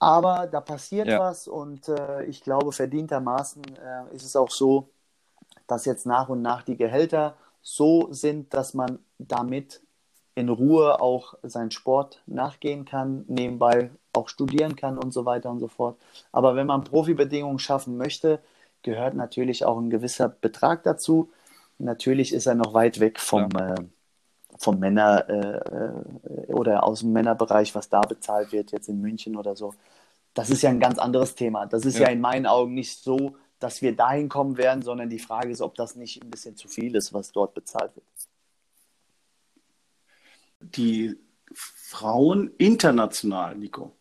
Aber da passiert ja. was und äh, ich glaube, verdientermaßen äh, ist es auch so, dass jetzt nach und nach die Gehälter so sind, dass man damit in Ruhe auch seinen Sport nachgehen kann, nebenbei auch studieren kann und so weiter und so fort. Aber wenn man Profibedingungen schaffen möchte, gehört natürlich auch ein gewisser Betrag dazu. Natürlich ist er noch weit weg vom, ja. äh, vom Männer äh, äh, oder aus dem Männerbereich, was da bezahlt wird, jetzt in München oder so. Das ist ja ein ganz anderes Thema. Das ist ja, ja in meinen Augen nicht so, dass wir dahin kommen werden, sondern die Frage ist, ob das nicht ein bisschen zu viel ist, was dort bezahlt wird. Die Frauen international, Nico,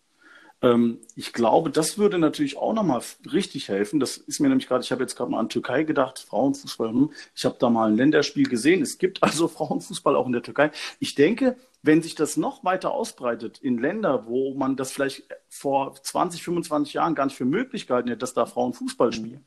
ähm, ich glaube, das würde natürlich auch nochmal richtig helfen. Das ist mir nämlich gerade, ich habe jetzt gerade mal an Türkei gedacht, Frauenfußball. Hm. Ich habe da mal ein Länderspiel gesehen. Es gibt also Frauenfußball auch in der Türkei. Ich denke, wenn sich das noch weiter ausbreitet in Länder, wo man das vielleicht vor 20, 25 Jahren gar nicht für möglich gehalten hätte, dass da Frauen Fußball spielen.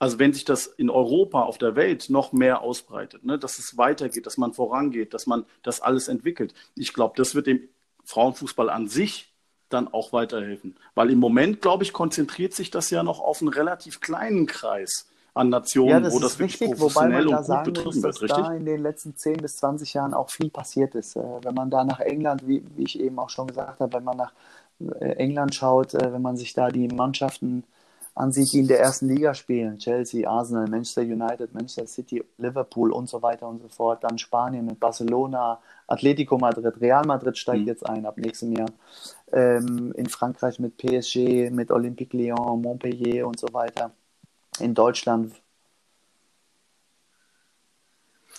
Also wenn sich das in Europa, auf der Welt noch mehr ausbreitet, ne, dass es weitergeht, dass man vorangeht, dass man das alles entwickelt. Ich glaube, das wird dem Frauenfußball an sich dann auch weiterhelfen. Weil im Moment, glaube ich, konzentriert sich das ja noch auf einen relativ kleinen Kreis an Nationen, ja, das wo das wirklich richtig, professionell und gut betrieben wird, richtig? Da in den letzten 10 bis 20 Jahren auch viel passiert ist. Äh, wenn man da nach England, wie, wie ich eben auch schon gesagt habe, wenn man nach äh, England schaut, äh, wenn man sich da die Mannschaften ansieht, die in der ersten Liga spielen, Chelsea, Arsenal, Manchester United, Manchester City, Liverpool und so weiter und so fort, dann Spanien mit Barcelona, Atletico Madrid, Real Madrid steigt mhm. jetzt ein ab nächstem Jahr ähm, in Frankreich mit PSG, mit Olympique Lyon, Montpellier und so weiter. In Deutschland.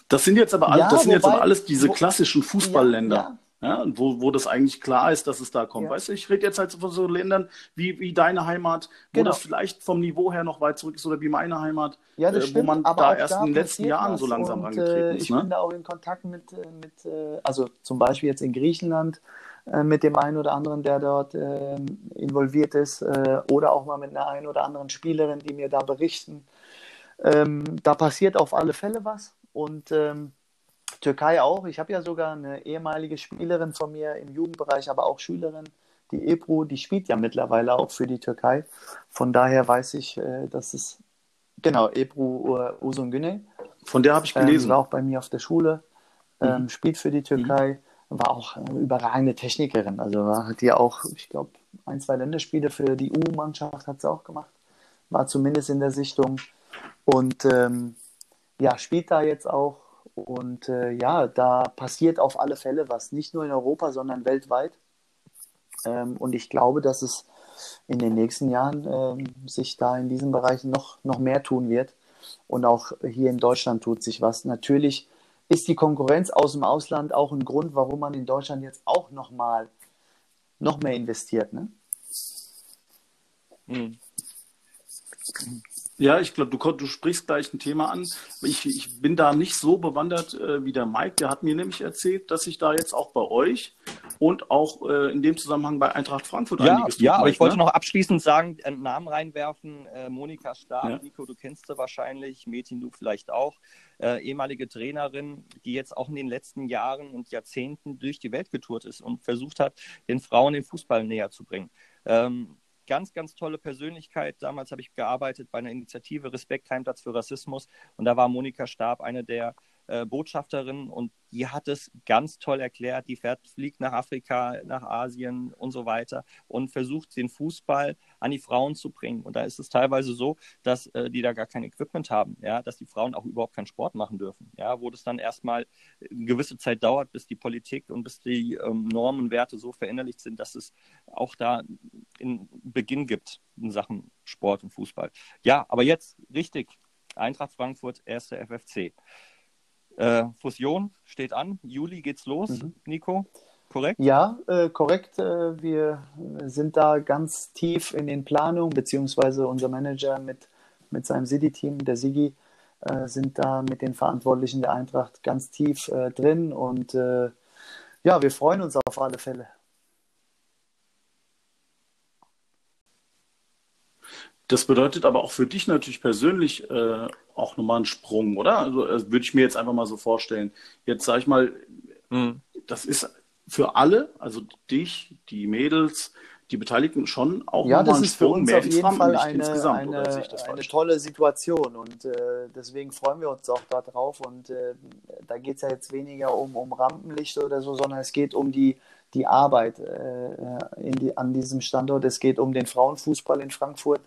Das sind jetzt aber, ja, das sind wobei, jetzt aber alles diese wo, klassischen Fußballländer. Ja, ja. Ja, wo, wo das eigentlich klar ist, dass es da kommt. Weißt du, ich rede jetzt halt von so Ländern wie, wie deine Heimat, wo genau. das vielleicht vom Niveau her noch weit zurück ist oder wie meine Heimat, ja, äh, wo man da erst in den letzten Jahren so langsam und, angetreten äh, ist. Ich ne? bin da auch in Kontakt mit, äh, mit äh, also zum Beispiel jetzt in Griechenland, mit dem einen oder anderen, der dort äh, involviert ist, oder auch mal mit einer einen oder anderen Spielerin, die mir da berichten. Ähm, da passiert auf alle Fälle was und ähm, Türkei auch. Ich habe ja sogar eine ehemalige Spielerin von mir im Jugendbereich, aber auch Schülerin, die Ebru, die spielt ja mittlerweile auch für die Türkei. Von daher weiß ich, äh, dass es genau Ebru Uzungüne. Von der habe ich gelesen. Ähm, war auch bei mir auf der Schule, ähm, mhm. spielt für die Türkei. Mhm war auch eine überragende Technikerin. Also hat die auch, ich glaube, ein, zwei Länderspiele für die U-Mannschaft hat sie auch gemacht. War zumindest in der Sichtung. Und ähm, ja, spielt da jetzt auch. Und äh, ja, da passiert auf alle Fälle was. Nicht nur in Europa, sondern weltweit. Ähm, und ich glaube, dass es in den nächsten Jahren ähm, sich da in diesen Bereichen noch, noch mehr tun wird. Und auch hier in Deutschland tut sich was. Natürlich ist die Konkurrenz aus dem Ausland auch ein Grund, warum man in Deutschland jetzt auch noch mal noch mehr investiert, ne? Hm. Ja, ich glaube, du, du, sprichst gleich ein Thema an. Ich, ich bin da nicht so bewandert äh, wie der Mike. Der hat mir nämlich erzählt, dass sich da jetzt auch bei euch und auch äh, in dem Zusammenhang bei Eintracht Frankfurt ja, einiges. Ja, aber ich wollte ne? noch abschließend sagen, einen Namen reinwerfen. Äh, Monika Stab, ja. Nico, du kennst sie wahrscheinlich, Metin, du vielleicht auch. Äh, ehemalige Trainerin, die jetzt auch in den letzten Jahren und Jahrzehnten durch die Welt getourt ist und versucht hat, den Frauen den Fußball näher zu bringen. Ähm, ganz, ganz tolle Persönlichkeit. Damals habe ich gearbeitet bei einer Initiative Respekt Heimplatz für Rassismus und da war Monika Stab eine der äh, Botschafterin und die hat es ganz toll erklärt. Die fährt, fliegt nach Afrika, nach Asien und so weiter und versucht den Fußball an die Frauen zu bringen. Und da ist es teilweise so, dass äh, die da gar kein Equipment haben, ja, dass die Frauen auch überhaupt keinen Sport machen dürfen, ja, wo das dann erstmal eine gewisse Zeit dauert, bis die Politik und bis die ähm, Normen und Werte so verinnerlicht sind, dass es auch da einen Beginn gibt in Sachen Sport und Fußball. Ja, aber jetzt richtig. Eintracht Frankfurt, erste FFC. Äh, Fusion steht an. Juli geht's los, mhm. Nico. Korrekt? Ja, äh, korrekt. Äh, wir sind da ganz tief in den Planungen, beziehungsweise unser Manager mit, mit seinem City-Team, der Sigi, äh, sind da mit den Verantwortlichen der Eintracht ganz tief äh, drin und ja, wir freuen uns auf alle Fälle. Das bedeutet aber auch für dich natürlich persönlich äh, auch nochmal einen Sprung, oder? Also das würde ich mir jetzt einfach mal so vorstellen. Jetzt sage ich mal, mhm. das ist für alle, also dich, die Mädels, die Beteiligten schon auch ja, nochmal ein Sprung mehr ins Rampenlicht eine, insgesamt. Eine, oder eine tolle Situation und äh, deswegen freuen wir uns auch darauf und äh, da geht es ja jetzt weniger um, um Rampenlicht oder so, sondern es geht um die, die Arbeit äh, in die, an diesem Standort. Es geht um den Frauenfußball in Frankfurt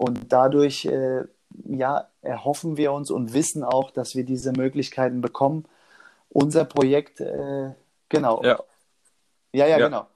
und dadurch äh, ja, erhoffen wir uns und wissen auch, dass wir diese Möglichkeiten bekommen. Unser Projekt, äh, genau. Ja. ja, ja, ja, genau.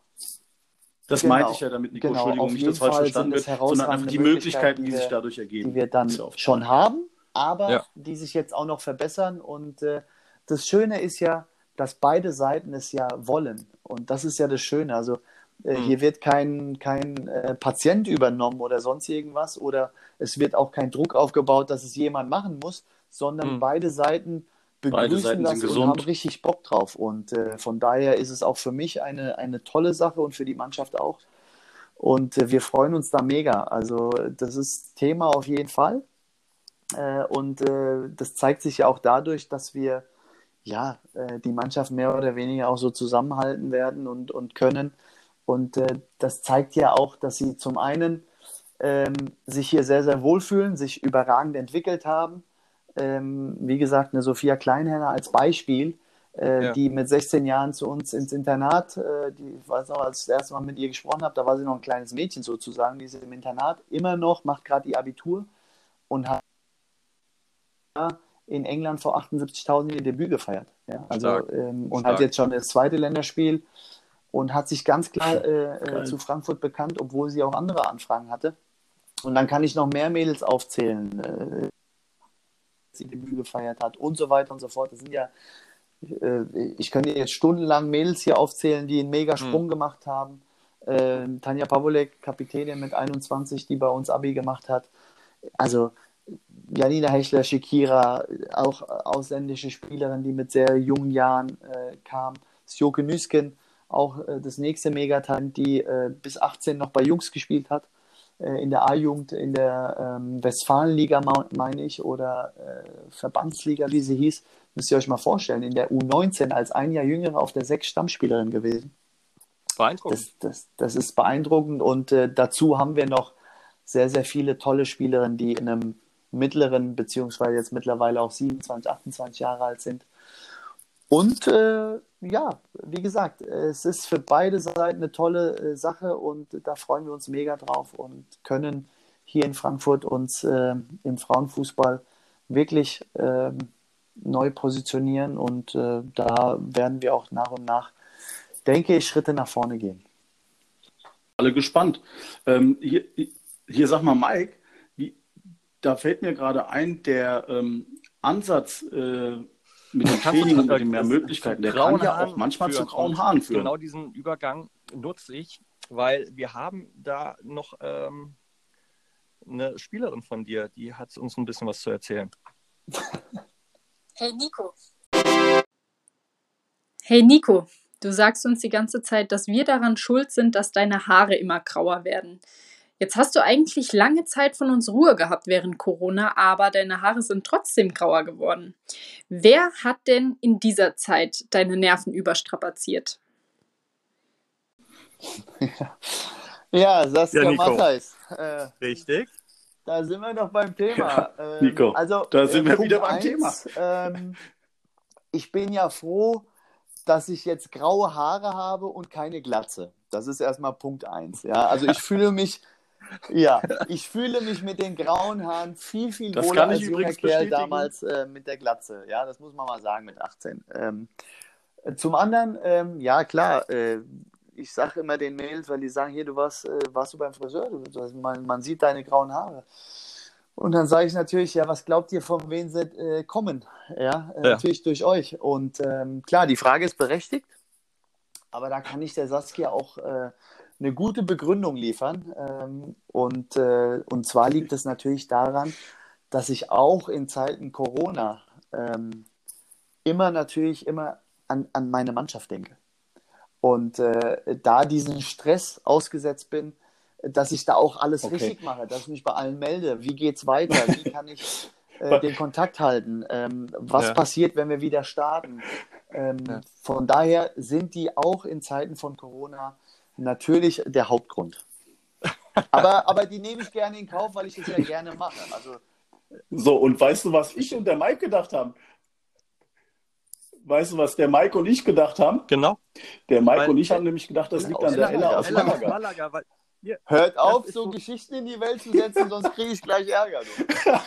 Das genau. meinte ich ja damit, Nico, genau. Entschuldigung, nicht, dass falsch verstanden wird, sondern einfach die Möglichkeiten, die, wir, sich dadurch ergeben. Die wir dann schon haben, aber ja. die sich jetzt auch noch verbessern. Und äh, das Schöne ist ja, dass beide Seiten es ja wollen. Und das ist ja das Schöne. Also äh, hm. Hier wird kein, kein äh, Patient übernommen oder sonst irgendwas oder es wird auch kein Druck aufgebaut, dass es jemand machen muss, sondern hm. beide Seiten begrüßen beide Seiten das und haben richtig Bock drauf. Und äh, von daher ist es auch für mich eine, eine tolle Sache und für die Mannschaft auch. Und äh, wir freuen uns da mega. Also das ist Thema auf jeden Fall. Äh, und das zeigt sich ja auch dadurch, dass wir ja die Mannschaft mehr oder weniger auch so zusammenhalten werden und, und können und äh, das zeigt ja auch, dass sie zum einen ähm, sich hier sehr, sehr wohlfühlen, sich überragend entwickelt haben. Ähm, wie gesagt, eine Sophia Kleinherner als Beispiel, äh, ja. die mit 16 Jahren zu uns ins Internat, äh, die, ich weiß noch, als ich das erste Mal mit ihr gesprochen habe, da war sie noch ein kleines Mädchen sozusagen, die ist im Internat, immer noch, macht gerade ihr Abitur und hat in England vor 78.000 ihr Debüt gefeiert. Ja, also, ähm, und Stark. hat jetzt schon das zweite Länderspiel und hat sich ganz klar äh, äh zu Frankfurt bekannt, obwohl sie auch andere Anfragen hatte. Und dann kann ich noch mehr Mädels aufzählen, äh, sie Debüt gefeiert hat und so weiter und so fort. Das sind ja, äh, ich könnte jetzt stundenlang Mädels hier aufzählen, die einen mega Sprung mhm. gemacht haben. Äh, Tanja Pawolek, Kapitänin mit 21, die bei uns Abi gemacht hat. Also Janina Hechler, Shikira, auch ausländische Spielerin, die mit sehr jungen Jahren äh, kam. Sjoke Nüsken, auch äh, das nächste Megatalent, die äh, bis 18 noch bei Jungs gespielt hat, äh, in der A-Jugend, in der ähm, Westfalenliga, meine ich, oder äh, Verbandsliga, wie sie hieß. Müsst ihr euch mal vorstellen, in der U19 als ein Jahr jüngere auf der sechs Stammspielerin gewesen. Beeindruckend. Das, das, das ist beeindruckend und äh, dazu haben wir noch sehr, sehr viele tolle Spielerinnen, die in einem mittleren, beziehungsweise jetzt mittlerweile auch 27, 28 Jahre alt sind. Und äh, ja, wie gesagt, es ist für beide Seiten eine tolle äh, Sache und da freuen wir uns mega drauf und können hier in Frankfurt uns äh, im Frauenfußball wirklich äh, neu positionieren und äh, da werden wir auch nach und nach, denke ich, Schritte nach vorne gehen. Alle gespannt. Ähm, hier, hier sag mal, Mike, da fällt mir gerade ein, der ähm, Ansatz, äh, mit dem Training und mit mehr Möglichkeiten, der kann ja auch manchmal zu grauen Haaren führen. Genau diesen Übergang nutze ich, weil wir haben da noch ähm, eine Spielerin von dir, die hat uns ein bisschen was zu erzählen. Hey Nico. Hey Nico, du sagst uns die ganze Zeit, dass wir daran schuld sind, dass deine Haare immer grauer werden. Jetzt hast du eigentlich lange Zeit von uns Ruhe gehabt während Corona, aber deine Haare sind trotzdem grauer geworden. Wer hat denn in dieser Zeit deine Nerven überstrapaziert? Ja, ja Saskia Ja, Nico. Matthijs. Äh, Richtig. da sind wir doch beim Thema. Ähm, Nico, also, da sind wir Punkt wieder beim eins, Thema. Ähm, ich bin ja froh, dass ich jetzt graue Haare habe und keine Glatze. Das ist erstmal Punkt eins. Ja, also ich fühle mich, ja, ich fühle mich mit den grauen Haaren viel, viel Das wohler als junger Kerl bestätigen. damals äh, mit der Glatze. Ja, das muss man mal sagen mit 18. Ähm, zum anderen, ähm, ja klar, äh, ich sage immer den Mädels, weil die sagen, hier, du warst, äh, warst du beim Friseur, du, du, man, man sieht deine grauen Haare. Und dann sage ich natürlich, ja, was glaubt ihr, von wem sie äh, kommen? Ja, äh, Ja. natürlich durch euch. Und ähm, klar, die Frage ist berechtigt, aber da kann ich der Saskia auch äh, eine gute Begründung liefern. Ähm, und, äh, und zwar liegt es natürlich daran, dass ich auch in Zeiten Corona ähm, immer natürlich immer an, an meine Mannschaft denke. Und äh, da diesen Stress ausgesetzt bin, dass ich da auch alles Okay. richtig mache, dass ich mich bei allen melde. Wie geht's weiter? Wie kann ich äh, den Kontakt halten? Ähm, was Ja. passiert, wenn wir wieder starten? Ähm, Ja. Von daher sind die auch in Zeiten von Corona natürlich der Hauptgrund. Aber, aber die nehme ich gerne in Kauf, weil ich das ja gerne mache. Also So, und weißt du, was ich und der Mike gedacht haben? Weißt du, was der Mike und ich gedacht haben? Genau. Der Mike Weil- und ich haben nämlich gedacht, das liegt Aus an der Ella aus Ella aus Malaga. Malaga, weil, hört auf, so so- Geschichten in die Welt zu setzen, sonst kriege ich gleich Ärger.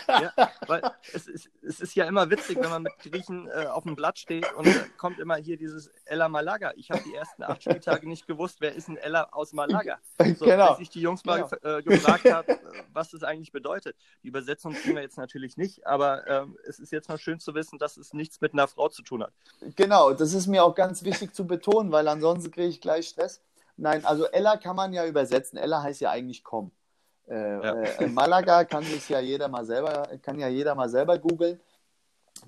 Ja, weil es, ist, es ist ja immer witzig, wenn man mit Griechen äh, auf dem Blatt steht und da kommt immer hier dieses Ella Malaga. Ich habe die ersten acht Spieltage nicht gewusst, wer ist ein Ella aus Malaga. So, Genau. Als ich die Jungs mal Genau. äh, gefragt habe, äh, was das eigentlich bedeutet. Die Übersetzung kriegen wir jetzt natürlich nicht, aber ähm, es ist jetzt mal schön zu wissen, dass es nichts mit einer Frau zu tun hat. Genau, das ist mir auch ganz wichtig zu betonen, weil ansonsten kriege ich gleich Stress. Nein, also Ella kann man ja übersetzen. Ella heißt ja eigentlich komm. Äh, Ja. äh, Malaga kann sich ja jeder mal selber, kann ja jeder mal selber googeln.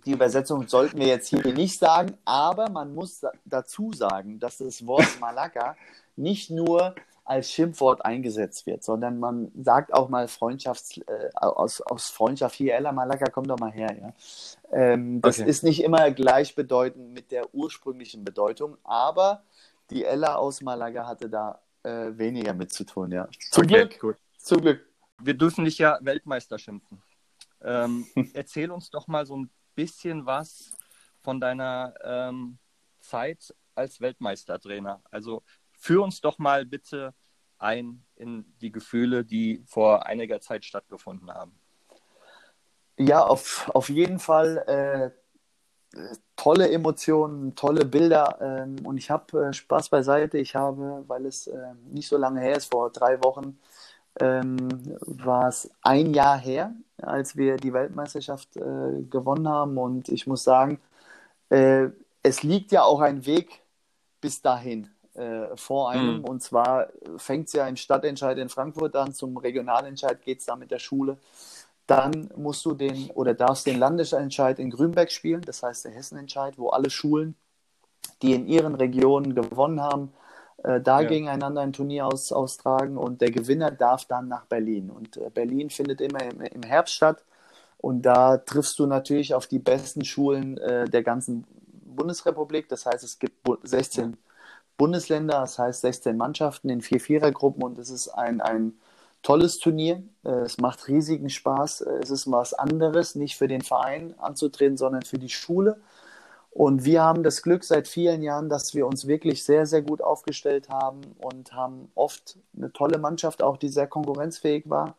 Die Übersetzung sollten wir jetzt hier nicht sagen, aber man muss da- dazu sagen, dass das Wort Malaga nicht nur als Schimpfwort eingesetzt wird, sondern man sagt auch mal Freundschafts, äh, aus, aus Freundschaft hier, Ella Malaga, komm doch mal her. Ja. Ähm, das Okay. ist nicht immer gleichbedeutend mit der ursprünglichen Bedeutung, aber die Ella aus Malaga hatte da äh, weniger mit zu tun, ja. Zum Okay, Glück, gut. zum Glück. Wir dürfen dich ja Weltmeister schimpfen. Ähm, erzähl uns doch mal so ein bisschen was von deiner ähm, Zeit als Weltmeistertrainer. Also führ uns doch mal bitte ein in die Gefühle, die vor einiger Zeit stattgefunden haben. Ja, auf, auf jeden Fall äh, tolle Emotionen, tolle Bilder ähm, und ich habe äh, Spaß beiseite. Ich habe, weil es äh, nicht so lange her ist, vor drei Wochen ähm, war es ein Jahr her, als wir die Weltmeisterschaft äh, gewonnen haben und ich muss sagen, äh, es liegt ja auch ein Weg bis dahin äh, vor einem Mhm. und zwar fängt es ja im Stadtentscheid in Frankfurt an, zum Regionalentscheid geht es da mit der Schule. Dann musst du den oder darfst den Landesentscheid in Grünberg spielen, das heißt der Hessenentscheid, wo alle Schulen, die in ihren Regionen gewonnen haben, äh, da Ja. gegeneinander ein Turnier aus, austragen und der Gewinner darf dann nach Berlin. Und äh, Berlin findet immer im, im Herbst statt und da triffst du natürlich auf die besten Schulen äh, der ganzen Bundesrepublik. Das heißt, es gibt bu- 16 Bundesländer, das heißt 16 Mannschaften in vier Vierergruppen und es ist ein, ein tolles Turnier. Äh, Es macht riesigen Spaß. Äh, Es ist was anderes, nicht für den Verein anzutreten, sondern für die Schule. Und wir haben das Glück seit vielen Jahren, dass wir uns wirklich sehr, sehr gut aufgestellt haben und haben oft eine tolle Mannschaft, auch die sehr konkurrenzfähig war.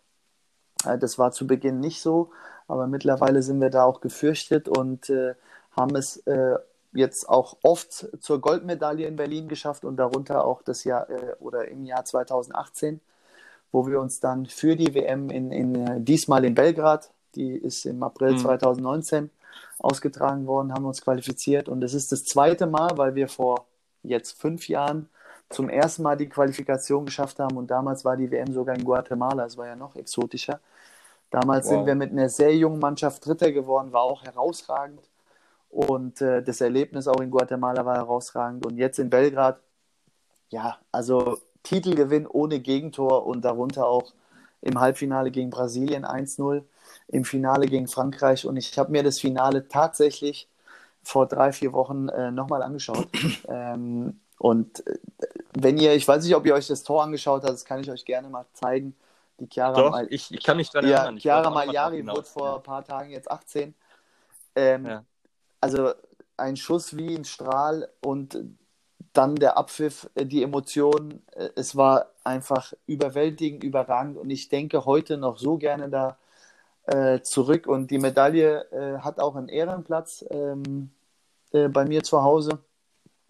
Äh, Das war zu Beginn nicht so, aber mittlerweile sind wir da auch gefürchtet und äh, haben es äh, jetzt auch oft zur Goldmedaille in Berlin geschafft und darunter auch das Jahr äh, oder im Jahr 2018 wo wir uns dann für die WM in, in äh, diesmal in Belgrad, die ist im April Mhm. 2019 ausgetragen worden, haben uns qualifiziert und es ist das zweite Mal, weil wir vor jetzt fünf Jahren zum ersten Mal die Qualifikation geschafft haben und damals war die WM sogar in Guatemala, es war ja noch exotischer. Damals Wow. sind wir mit einer sehr jungen Mannschaft Dritter geworden, war auch herausragend und äh, das Erlebnis auch in Guatemala war herausragend und jetzt in Belgrad, ja, also Titelgewinn ohne Gegentor und darunter auch im Halbfinale gegen Brasilien 1-0, im Finale gegen Frankreich und ich habe mir das Finale tatsächlich vor drei, vier Wochen äh, nochmal angeschaut. ähm, und äh, wenn ihr, ich weiß nicht, ob ihr euch das Tor angeschaut habt, das kann ich euch gerne mal zeigen. Die Chiara, Doch, Mal ich, ich kann mich dran ja, erinnern. Ich Chiara wollte auch noch mal Magliari drauf hinaus. wurde vor ein paar Tagen jetzt 18. Ähm, Ja. Also ein Schuss wie ein Strahl und dann der Abpfiff, äh, die Emotionen. äh, Es war einfach überwältigend, überragend und ich denke heute noch so gerne da äh, zurück und die Medaille äh, hat auch einen Ehrenplatz ähm, äh, bei mir zu Hause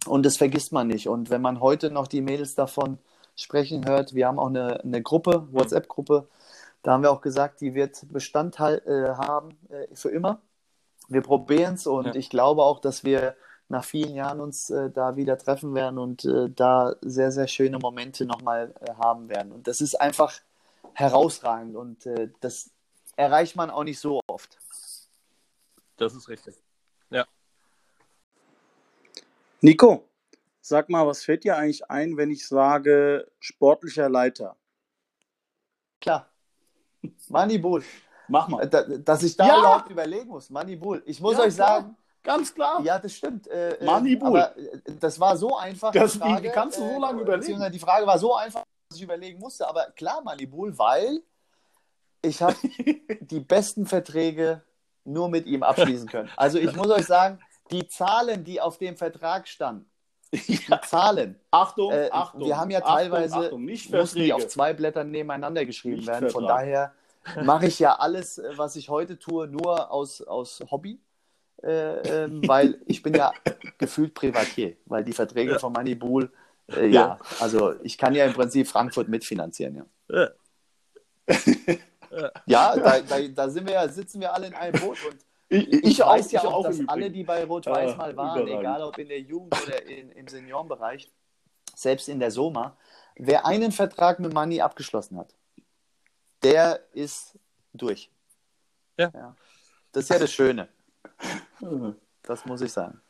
und das vergisst man nicht. Und wenn man heute noch die Mädels davon sprechen hört, wir haben auch eine, eine Gruppe, WhatsApp-Gruppe, da haben wir auch gesagt, die wird Bestand äh, haben für immer. Wir probieren es und Ja. ich glaube auch, dass wir nach vielen Jahren uns äh, da wieder treffen werden und äh, da sehr, sehr schöne Momente nochmal äh, haben werden. Und das ist einfach herausragend und äh, das erreicht man auch nicht so oft. Das ist richtig. Nico, sag mal, was fällt dir eigentlich ein, wenn ich sage sportlicher Leiter? Klar. Manibul. Mach mal. Da, dass ich da Ja. überhaupt überlegen muss. Manibul. Ich muss Ja, euch klar. sagen, Ganz klar. ja, das stimmt. Äh, äh, Manibul. Aber äh, das war so einfach. Das- die wie- wie kannst du so lange überlegen? beziehungsweise Die Frage war so einfach, dass ich überlegen musste. Aber klar, Manibul, weil ich habe die besten Verträge nur mit ihm abschließen können. Also ich muss euch sagen, die Zahlen, die auf dem Vertrag standen, die Zahlen, Achtung, äh, Achtung. wir haben ja Achtung, teilweise Achtung, nicht mussten die Verträge. auf zwei Blättern nebeneinander geschrieben Nicht werden. Von Vertrag. daher mache ich ja alles, äh, was ich heute tue, nur aus, aus Hobby. Äh, ähm, weil ich bin ja gefühlt Privatier, weil die Verträge von Moneybull, äh, ja. Ja. also ich kann ja im Prinzip Frankfurt mitfinanzieren, ja. Ja. Ja, da, da, da sind wir ja, sitzen wir alle in einem Boot und Ich, ich, ich weiß auch, ja ich auch, dass alle, die bei Rot-Weiß Ah, mal waren, überragend. egal ob in der Jugend oder in, im Seniorenbereich, selbst in der Soma, wer einen Vertrag mit Money abgeschlossen hat, der ist durch. Ja. Das ist ja das Schöne, das muss ich sagen.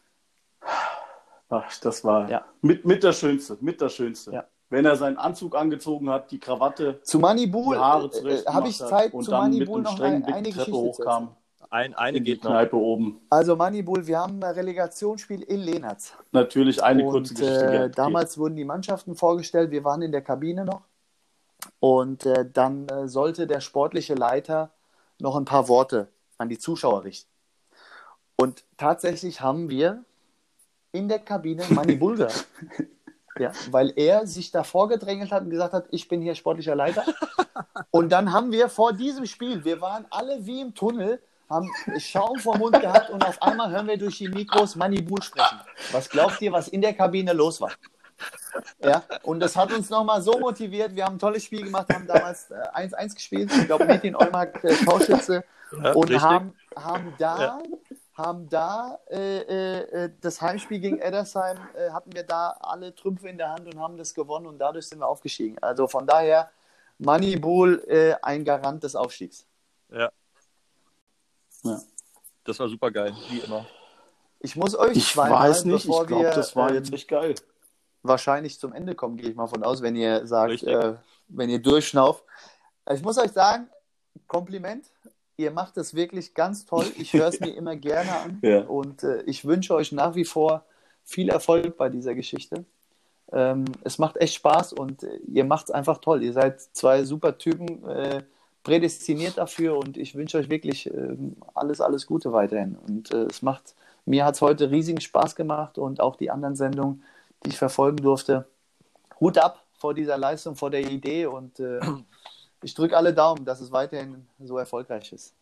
Ach, das war Ja. mit, mit der Schönste, mit der Schönste. Ja. Wenn er seinen Anzug angezogen hat, die Krawatte, Zu Moneybull die Haare äh, zurecht habe ich Zeit, und zu dann mit Moneybull einem noch strengen eine, Blick eine die Treppe hochkam, Ein, eine in die geht noch. Kneipe oben. Also Moneybull, wir haben ein Relegationsspiel in Lehnertz. Natürlich eine kurze Und Geschichte. äh, damals wurden die Mannschaften vorgestellt, wir waren in der Kabine noch. Und äh, dann äh, sollte der sportliche Leiter noch ein paar Worte an die Zuschauer richten. Und tatsächlich haben wir in der Kabine Manny Bulger. ja, weil er sich davor gedrängelt hat und gesagt hat, ich bin hier sportlicher Leiter. Und dann haben wir vor diesem Spiel, wir waren alle wie im Tunnel, haben Schaum vor Mund gehabt und auf einmal hören wir durch die Mikros Manny Bull sprechen. Was glaubt ihr, was in der Kabine los war? Ja, und das hat uns nochmal so motiviert. Wir haben ein tolles Spiel gemacht, haben damals äh, 1-1 gespielt. Ich glaube, Metin Eumark äh, Torschütze. Ja, und richtig. haben, haben da, Ja. Haben da äh, äh, äh, das Heimspiel gegen Eddersheim, äh, hatten wir da alle Trümpfe in der Hand und haben das gewonnen und dadurch sind wir aufgestiegen. Also von daher, Moneybull, äh, ein Garant des Aufstiegs. Ja. Ja. Das war super geil, wie immer. Ich muss euch Ich zweimal, weiß nicht, bevor ich glaube, das war ähm, jetzt echt geil. wahrscheinlich zum Ende kommen, gehe ich mal von aus, wenn ihr sagt, äh, wenn ihr durchschnauft. Ich muss euch sagen, Kompliment. Ihr macht es wirklich ganz toll. Ich höre es mir immer gerne an. Ja. Und äh, ich wünsche euch nach wie vor viel Erfolg bei dieser Geschichte. Ähm, es macht echt Spaß und äh, ihr macht es einfach toll. Ihr seid zwei super Typen, äh, prädestiniert dafür und ich wünsche euch wirklich ähm, alles, alles Gute weiterhin. Und äh, es macht, mir hat es heute riesigen Spaß gemacht und auch die anderen Sendungen, die ich verfolgen durfte. Hut ab vor dieser Leistung, vor der Idee und äh, ich drücke alle Daumen, dass es weiterhin so erfolgreich ist.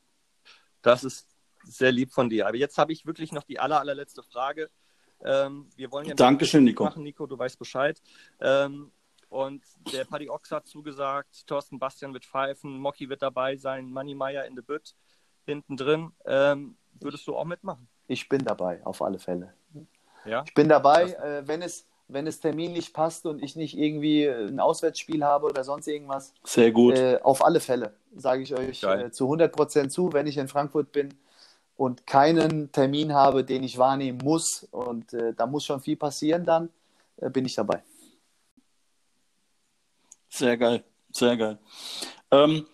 Das ist sehr lieb von dir. Aber jetzt habe ich wirklich noch die aller, allerletzte Frage. Ähm, wir wollen ja Dankeschön, Nico. machen, Nico, du weißt Bescheid. Ähm, und der Paddy Ochs hat zugesagt, Thorsten Bastian wird pfeifen, Mocky wird dabei sein, Manny Meyer in der Bütt hinten drin. Ähm, würdest du auch mitmachen? Ich bin dabei, auf alle Fälle. Ja? Ich bin dabei, äh, wenn es, wenn es terminlich passt und ich nicht irgendwie ein Auswärtsspiel habe oder sonst irgendwas. Sehr gut. Äh, auf alle Fälle sage ich euch äh, zu 100 Prozent zu, wenn ich in Frankfurt bin und keinen Termin habe, den ich wahrnehmen muss und äh, da muss schon viel passieren, dann äh, bin ich dabei. Sehr geil, sehr geil. Ähm,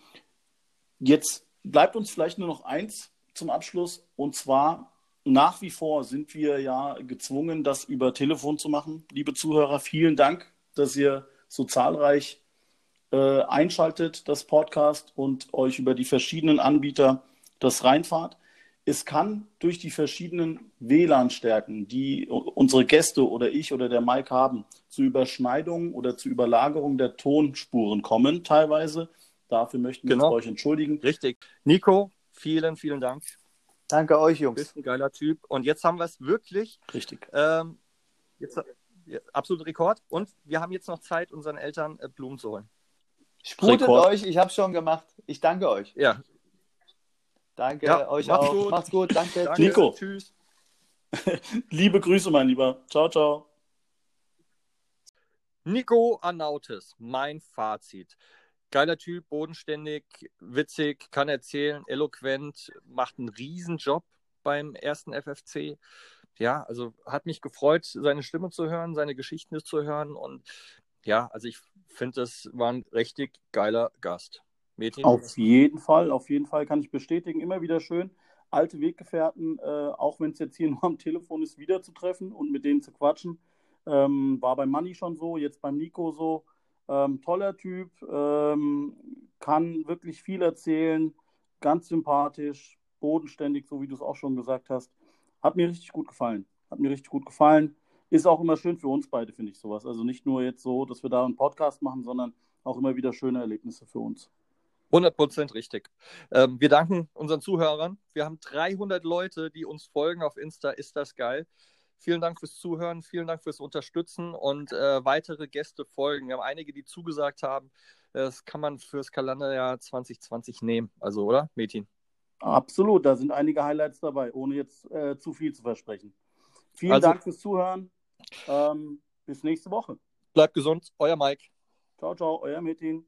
jetzt bleibt uns vielleicht nur noch eins zum Abschluss und zwar nach wie vor sind wir ja gezwungen, das über Telefon zu machen. Liebe Zuhörer, vielen Dank, dass ihr so zahlreich äh, einschaltet, das Podcast und euch über die verschiedenen Anbieter das reinfahrt. Es kann durch die verschiedenen WLAN-Stärken, die unsere Gäste oder ich oder der Mike haben, zu Überschneidungen oder zu Überlagerungen der Tonspuren kommen, teilweise. Dafür möchten wir Genau. uns euch entschuldigen. Richtig. Nico, vielen, vielen Dank. Danke euch, Du Jungs. bist ein geiler Typ. Und jetzt haben wir es wirklich. Richtig. Ähm, jetzt, ja, absolut Rekord. Und wir haben jetzt noch Zeit, unseren Eltern äh, Blumen zu holen. Sprutet Rekord. euch, ich habe schon gemacht. Ich danke euch. Ja, Danke Ja, euch macht's auch. gut. Macht's gut, danke. danke. Nico. Tschüss. Liebe Grüße, mein Lieber. Ciao, ciao. Nico Anautis, mein Fazit. Geiler Typ, bodenständig, witzig, kann erzählen, eloquent, macht einen Riesenjob beim ersten FFC. Ja, also hat mich gefreut, seine Stimme zu hören, seine Geschichten zu hören. Und ja, also ich finde, das war ein richtig geiler Gast. Mädchen? Auf jeden Fall, auf jeden Fall kann ich bestätigen. Immer wieder schön, alte Weggefährten, äh, auch wenn es jetzt hier nur am Telefon ist, wiederzutreffen und mit denen zu quatschen. Ähm, war beim Manni schon so, jetzt beim Nico so. Ähm, toller Typ, ähm, kann wirklich viel erzählen, ganz sympathisch, bodenständig, so wie du es auch schon gesagt hast. Hat mir richtig gut gefallen. Hat mir richtig gut gefallen. Ist auch immer schön für uns beide, finde ich sowas. Also nicht nur jetzt so, dass wir da einen Podcast machen, sondern auch immer wieder schöne Erlebnisse für uns. 100% richtig. Ähm, wir danken unseren Zuhörern. Wir haben 300 Leute, die uns folgen auf Insta. Ist das geil? Vielen Dank fürs Zuhören, vielen Dank fürs Unterstützen und äh, weitere Gäste folgen. Wir haben einige, die zugesagt haben. Das kann man fürs Kalenderjahr 2020 nehmen. Also, oder, Metin? Absolut, da sind einige Highlights dabei, ohne jetzt äh, zu viel zu versprechen. Vielen Also- Dank fürs Zuhören. Ähm, bis nächste Woche. Bleibt gesund, euer Mike. Ciao, ciao, euer Metin.